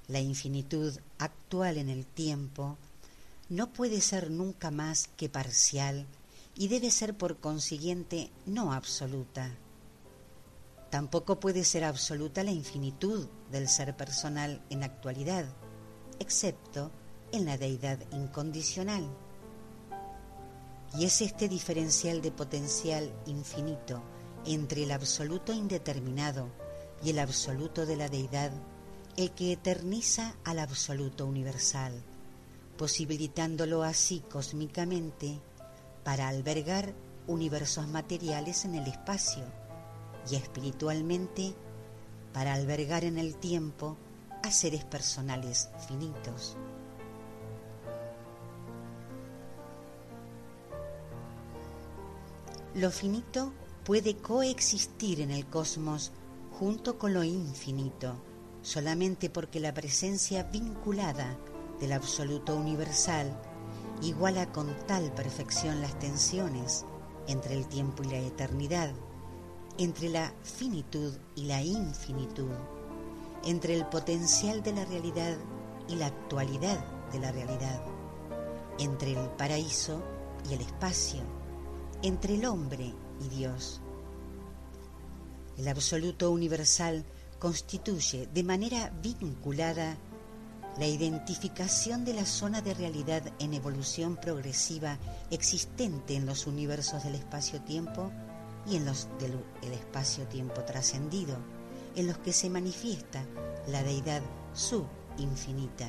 La infinitud actual en el tiempo no puede ser nunca más que parcial y debe ser por consiguiente no absoluta. Tampoco puede ser absoluta la infinitud del ser personal en actualidad, excepto en la deidad incondicional. Y es este diferencial de potencial infinito entre el absoluto indeterminado y el absoluto de la deidad el que eterniza al absoluto universal, posibilitándolo así cósmicamente para albergar universos materiales en el espacio y espiritualmente para albergar en el tiempo a seres personales finitos. Lo finito puede coexistir en el cosmos junto con lo infinito, solamente porque la presencia vinculada del absoluto universal iguala con tal perfección las tensiones entre el tiempo y la eternidad, entre la finitud y la infinitud, entre el potencial de la realidad y la actualidad de la realidad, entre el paraíso y el espacio, entre el hombre y Dios. El absoluto universal constituye de manera vinculada la identificación de la zona de realidad en evolución progresiva existente en los universos del espacio-tiempo y en los del espacio-tiempo trascendido, en los que se manifiesta la deidad subinfinita.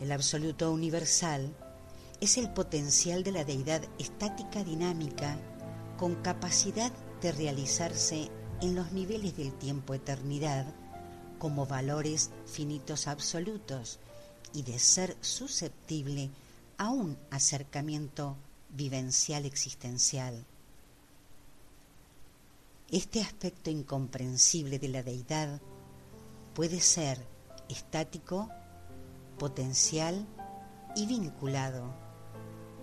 El absoluto universal es el potencial de la deidad estática dinámica con capacidad de realizarse en los niveles del tiempo-eternidad como valores finitos absolutos y de ser susceptible a un acercamiento vivencial existencial. Este aspecto incomprensible de la deidad puede ser estático, potencial y vinculado,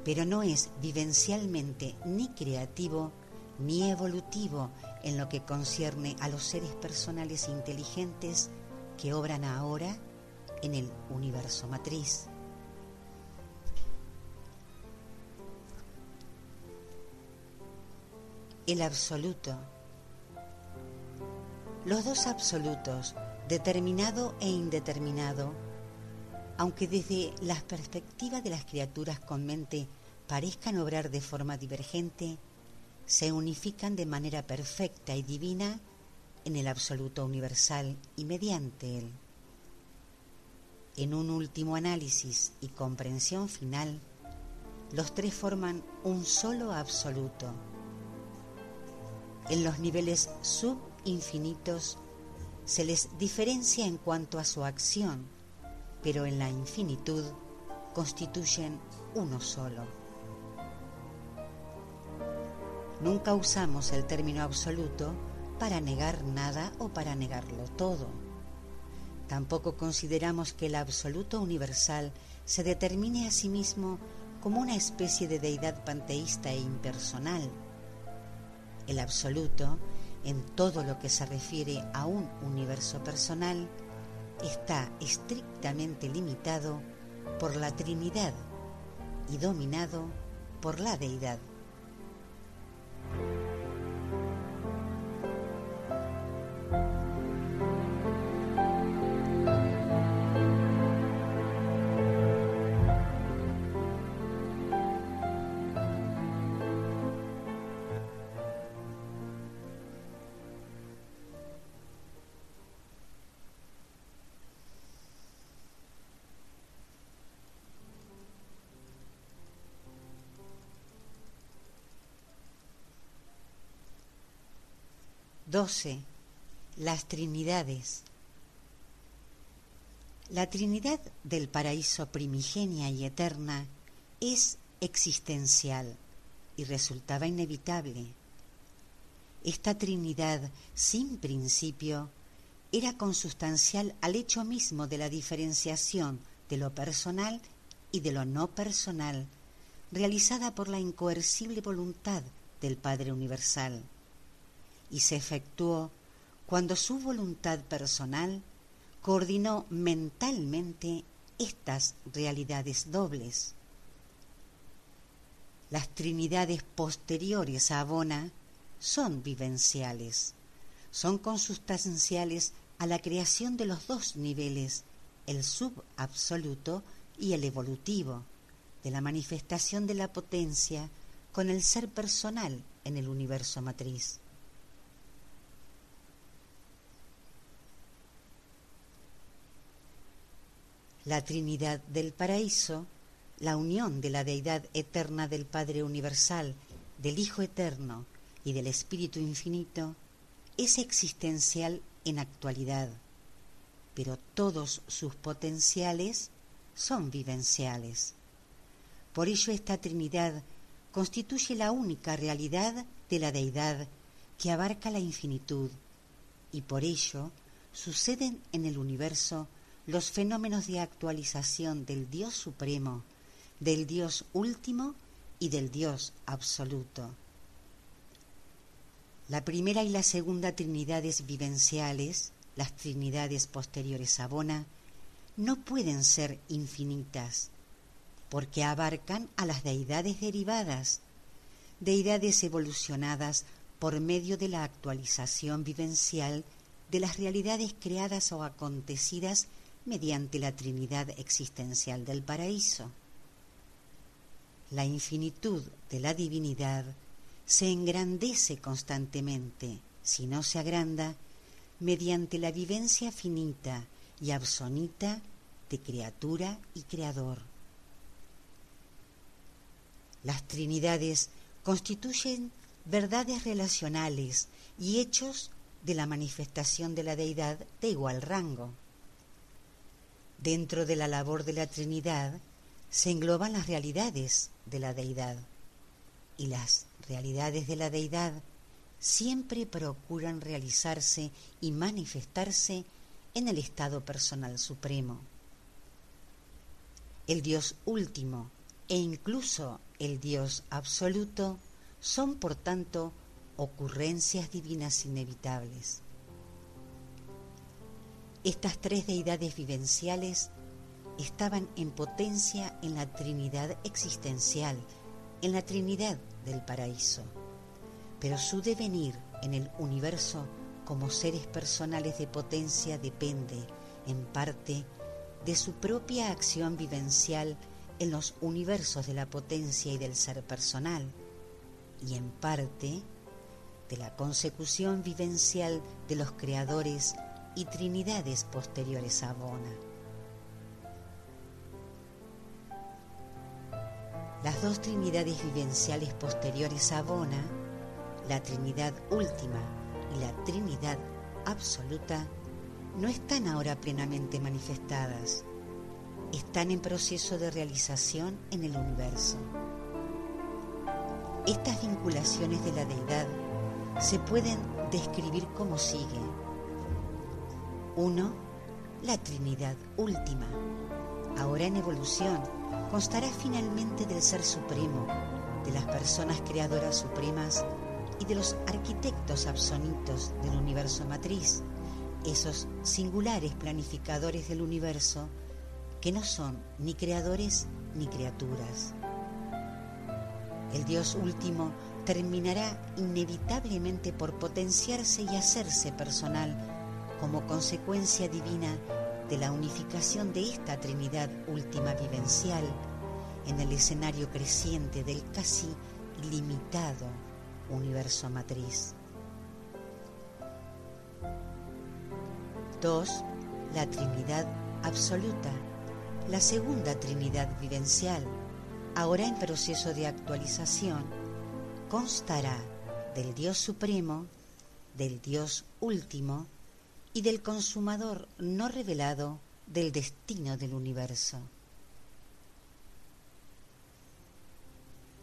pero no es vivencialmente ni creativo ni evolutivo en lo que concierne a los seres personales inteligentes que obran ahora en el universo matriz. El absoluto. Los dos absolutos, determinado e indeterminado, aunque desde la perspectiva de las criaturas con mente parezcan obrar de forma divergente, se unifican de manera perfecta y divina en el absoluto universal y mediante él. En un último análisis y comprensión final, los tres forman un solo absoluto. En los niveles subinfinitos se les diferencia en cuanto a su acción, pero en la infinitud constituyen uno solo. Nunca usamos el término absoluto para negar nada o para negarlo todo. Tampoco consideramos que el absoluto universal se determine a sí mismo como una especie de deidad panteísta e impersonal. El absoluto, en todo lo que se refiere a un universo personal, está estrictamente limitado por la Trinidad y dominado por la deidad. 12. Las Trinidades. La Trinidad del paraíso primigenia y eterna es existencial y resultaba inevitable. Esta Trinidad sin principio era consustancial al hecho mismo de la diferenciación de lo personal y de lo no personal, realizada por la incoercible voluntad del Padre Universal y se efectuó cuando su voluntad personal coordinó mentalmente estas realidades dobles. Las trinidades posteriores a Abona son vivenciales, son consustanciales a la creación de los dos niveles, el subabsoluto y el evolutivo, de la manifestación de la potencia con el ser personal en el universo matriz. La Trinidad del Paraíso, la unión de la deidad eterna del Padre Universal, del Hijo Eterno y del Espíritu Infinito, es existencial en actualidad, pero todos sus potenciales son vivenciales. Por ello esta Trinidad constituye la única realidad de la deidad que abarca la infinitud, y por ello suceden en el universo los fenómenos de actualización del Dios Supremo, del Dios último y del Dios absoluto. La primera y la segunda trinidades vivenciales, las trinidades posteriores a Bona, no pueden ser infinitas, porque abarcan a las deidades derivadas, deidades evolucionadas por medio de la actualización vivencial de las realidades creadas o acontecidas mediante la Trinidad existencial del paraíso. La infinitud de la divinidad se engrandece constantemente, si no se agranda, mediante la vivencia finita y absonita de criatura y creador. Las Trinidades constituyen verdades relacionales y hechos de la manifestación de la deidad de igual rango. Dentro de la labor de la Trinidad se engloban las realidades de la deidad y las realidades de la deidad siempre procuran realizarse y manifestarse en el estado personal supremo. El Dios último e incluso el Dios absoluto son por tanto ocurrencias divinas inevitables. Estas tres deidades vivenciales estaban en potencia en la Trinidad existencial, en la Trinidad del paraíso, pero su devenir en el universo como seres personales de potencia depende, en parte, de su propia acción vivencial en los universos de la potencia y del ser personal, y en parte de la consecución vivencial de los creadores y trinidades posteriores a Bona. Las dos trinidades vivenciales posteriores a Bona, la trinidad última y la trinidad absoluta, no están ahora plenamente manifestadas, están en proceso de realización en el universo. Estas vinculaciones de la deidad se pueden describir como siguen 1. La Trinidad Última. Ahora en evolución, constará finalmente del Ser Supremo, de las personas creadoras supremas y de los arquitectos absonitos del universo matriz, esos singulares planificadores del universo que no son ni creadores ni criaturas. El Dios último terminará inevitablemente por potenciarse y hacerse personal como consecuencia divina de la unificación de esta Trinidad última vivencial en el escenario creciente del casi limitado universo matriz. 2. La Trinidad absoluta, la segunda Trinidad vivencial, ahora en proceso de actualización, constará del Dios Supremo, del Dios Último y del consumador no revelado del destino del universo.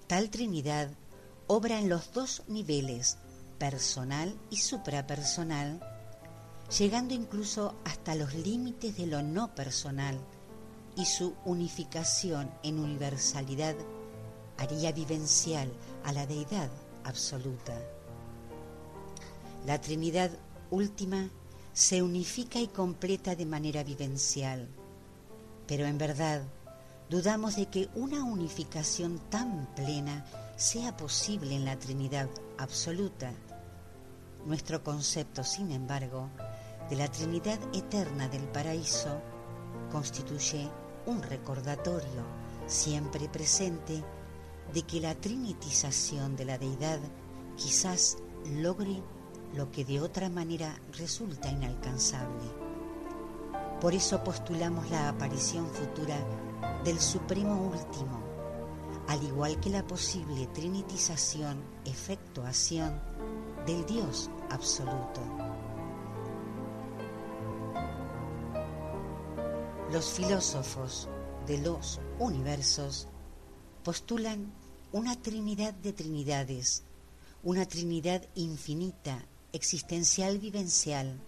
Tal Trinidad obra en los dos niveles, personal y suprapersonal, llegando incluso hasta los límites de lo no personal, y su unificación en universalidad haría vivencial a la deidad absoluta. La Trinidad última se unifica y completa de manera vivencial. Pero en verdad, dudamos de que una unificación tan plena sea posible en la Trinidad absoluta. Nuestro concepto, sin embargo, de la Trinidad eterna del paraíso constituye un recordatorio siempre presente de que la trinitización de la deidad quizás logre lo que de otra manera resulta inalcanzable. Por eso postulamos la aparición futura del Supremo Último, al igual que la posible trinitización, efectuación del Dios absoluto. Los filósofos de los universos postulan una trinidad de trinidades, una trinidad infinita, existencial, vivencial,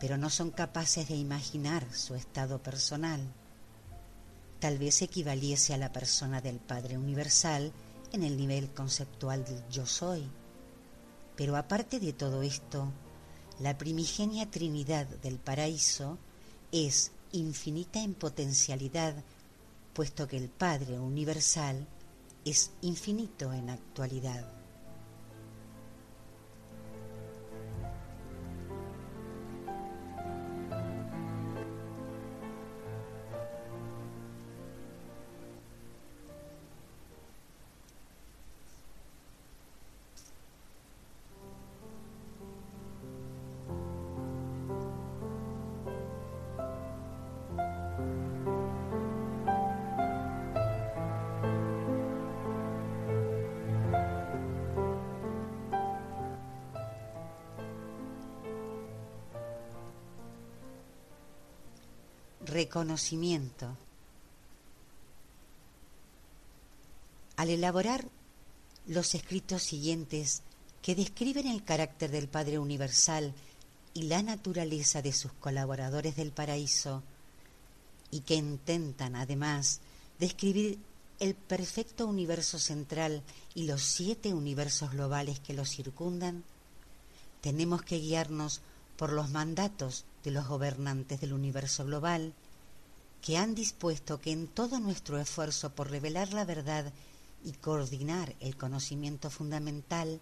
pero no son capaces de imaginar su estado personal. Tal vez equivaliese a la persona del Padre Universal en el nivel conceptual del yo soy. Pero aparte de todo esto, la primigenia Trinidad del paraíso es infinita en potencialidad, puesto que el Padre Universal es infinito en actualidad. Reconocimiento. Al elaborar los escritos siguientes que describen el carácter del Padre Universal y la naturaleza de sus colaboradores del paraíso, y que intentan además describir el perfecto universo central y los siete universos globales que lo circundan, tenemos que guiarnos por los mandatos de los gobernantes del universo global, que han dispuesto que en todo nuestro esfuerzo por revelar la verdad y coordinar el conocimiento fundamental,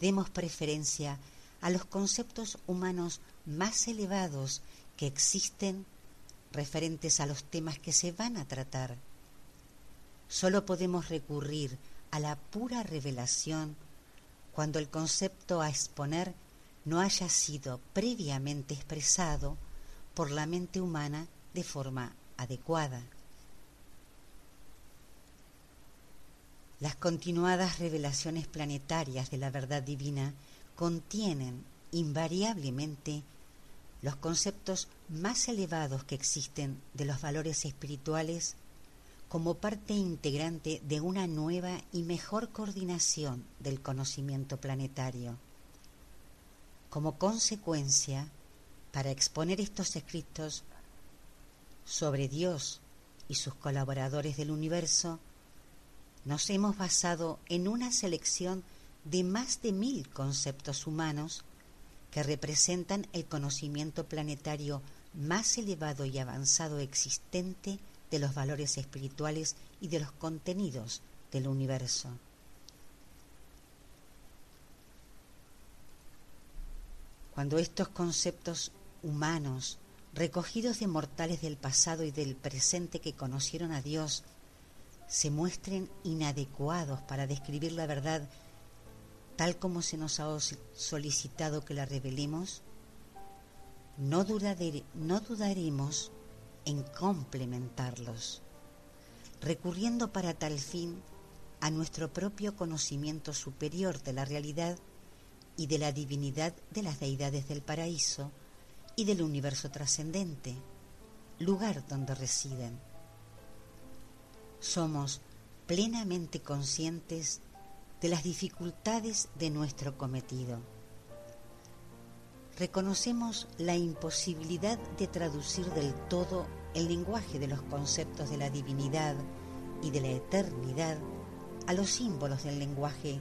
demos preferencia a los conceptos humanos más elevados que existen referentes a los temas que se van a tratar. Solo podemos recurrir a la pura revelación cuando el concepto a exponer no haya sido previamente expresado por la mente humana de forma adecuada. Las continuadas revelaciones planetarias de la verdad divina contienen invariablemente los conceptos más elevados que existen de los valores espirituales como parte integrante de una nueva y mejor coordinación del conocimiento planetario. Como consecuencia, para exponer estos escritos sobre Dios y sus colaboradores del universo, nos hemos basado en una selección de más de mil conceptos humanos que representan el conocimiento planetario más elevado y avanzado existente de los valores espirituales y de los contenidos del universo. Cuando estos conceptos humanos, recogidos de mortales del pasado y del presente que conocieron a Dios, se muestren inadecuados para describir la verdad tal como se nos ha solicitado que la revelemos, no, no dudaremos en complementarlos, recurriendo para tal fin a nuestro propio conocimiento superior de la realidad y de la divinidad de las deidades del paraíso y del universo trascendente, lugar donde residen. Somos plenamente conscientes de las dificultades de nuestro cometido. Reconocemos la imposibilidad de traducir del todo el lenguaje de los conceptos de la divinidad y de la eternidad a los símbolos del lenguaje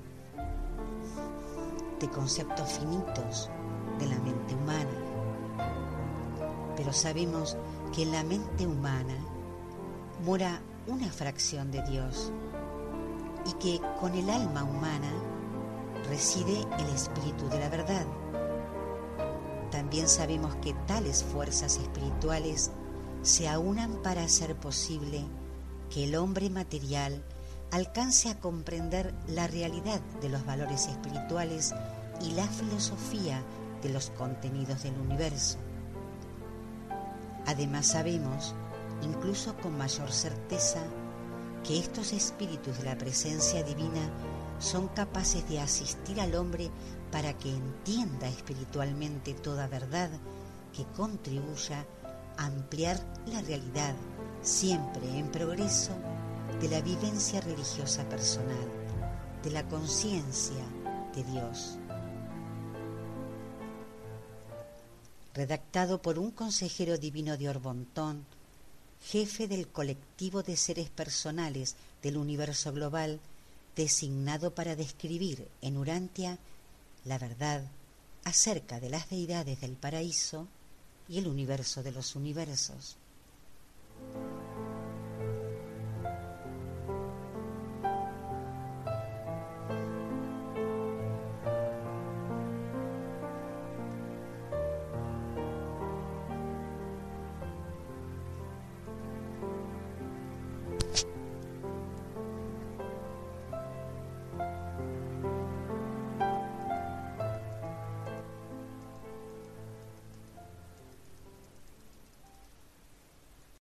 de conceptos finitos de la mente humana. Pero sabemos que en la mente humana mora una fracción de Dios y que con el alma humana reside el espíritu de la verdad. También sabemos que tales fuerzas espirituales se aunan para hacer posible que el hombre material alcance a comprender la realidad de los valores espirituales y la filosofía de los contenidos del universo. Además sabemos, incluso con mayor certeza, que estos espíritus de la presencia divina son capaces de asistir al hombre para que entienda espiritualmente toda verdad que contribuya a ampliar la realidad, siempre en progreso, de la vivencia religiosa personal, de la conciencia de Dios. Redactado por un consejero divino de Orbontón, jefe del colectivo de seres personales del universo global, designado para describir en Urantia la verdad acerca de las deidades del paraíso y el universo de los universos.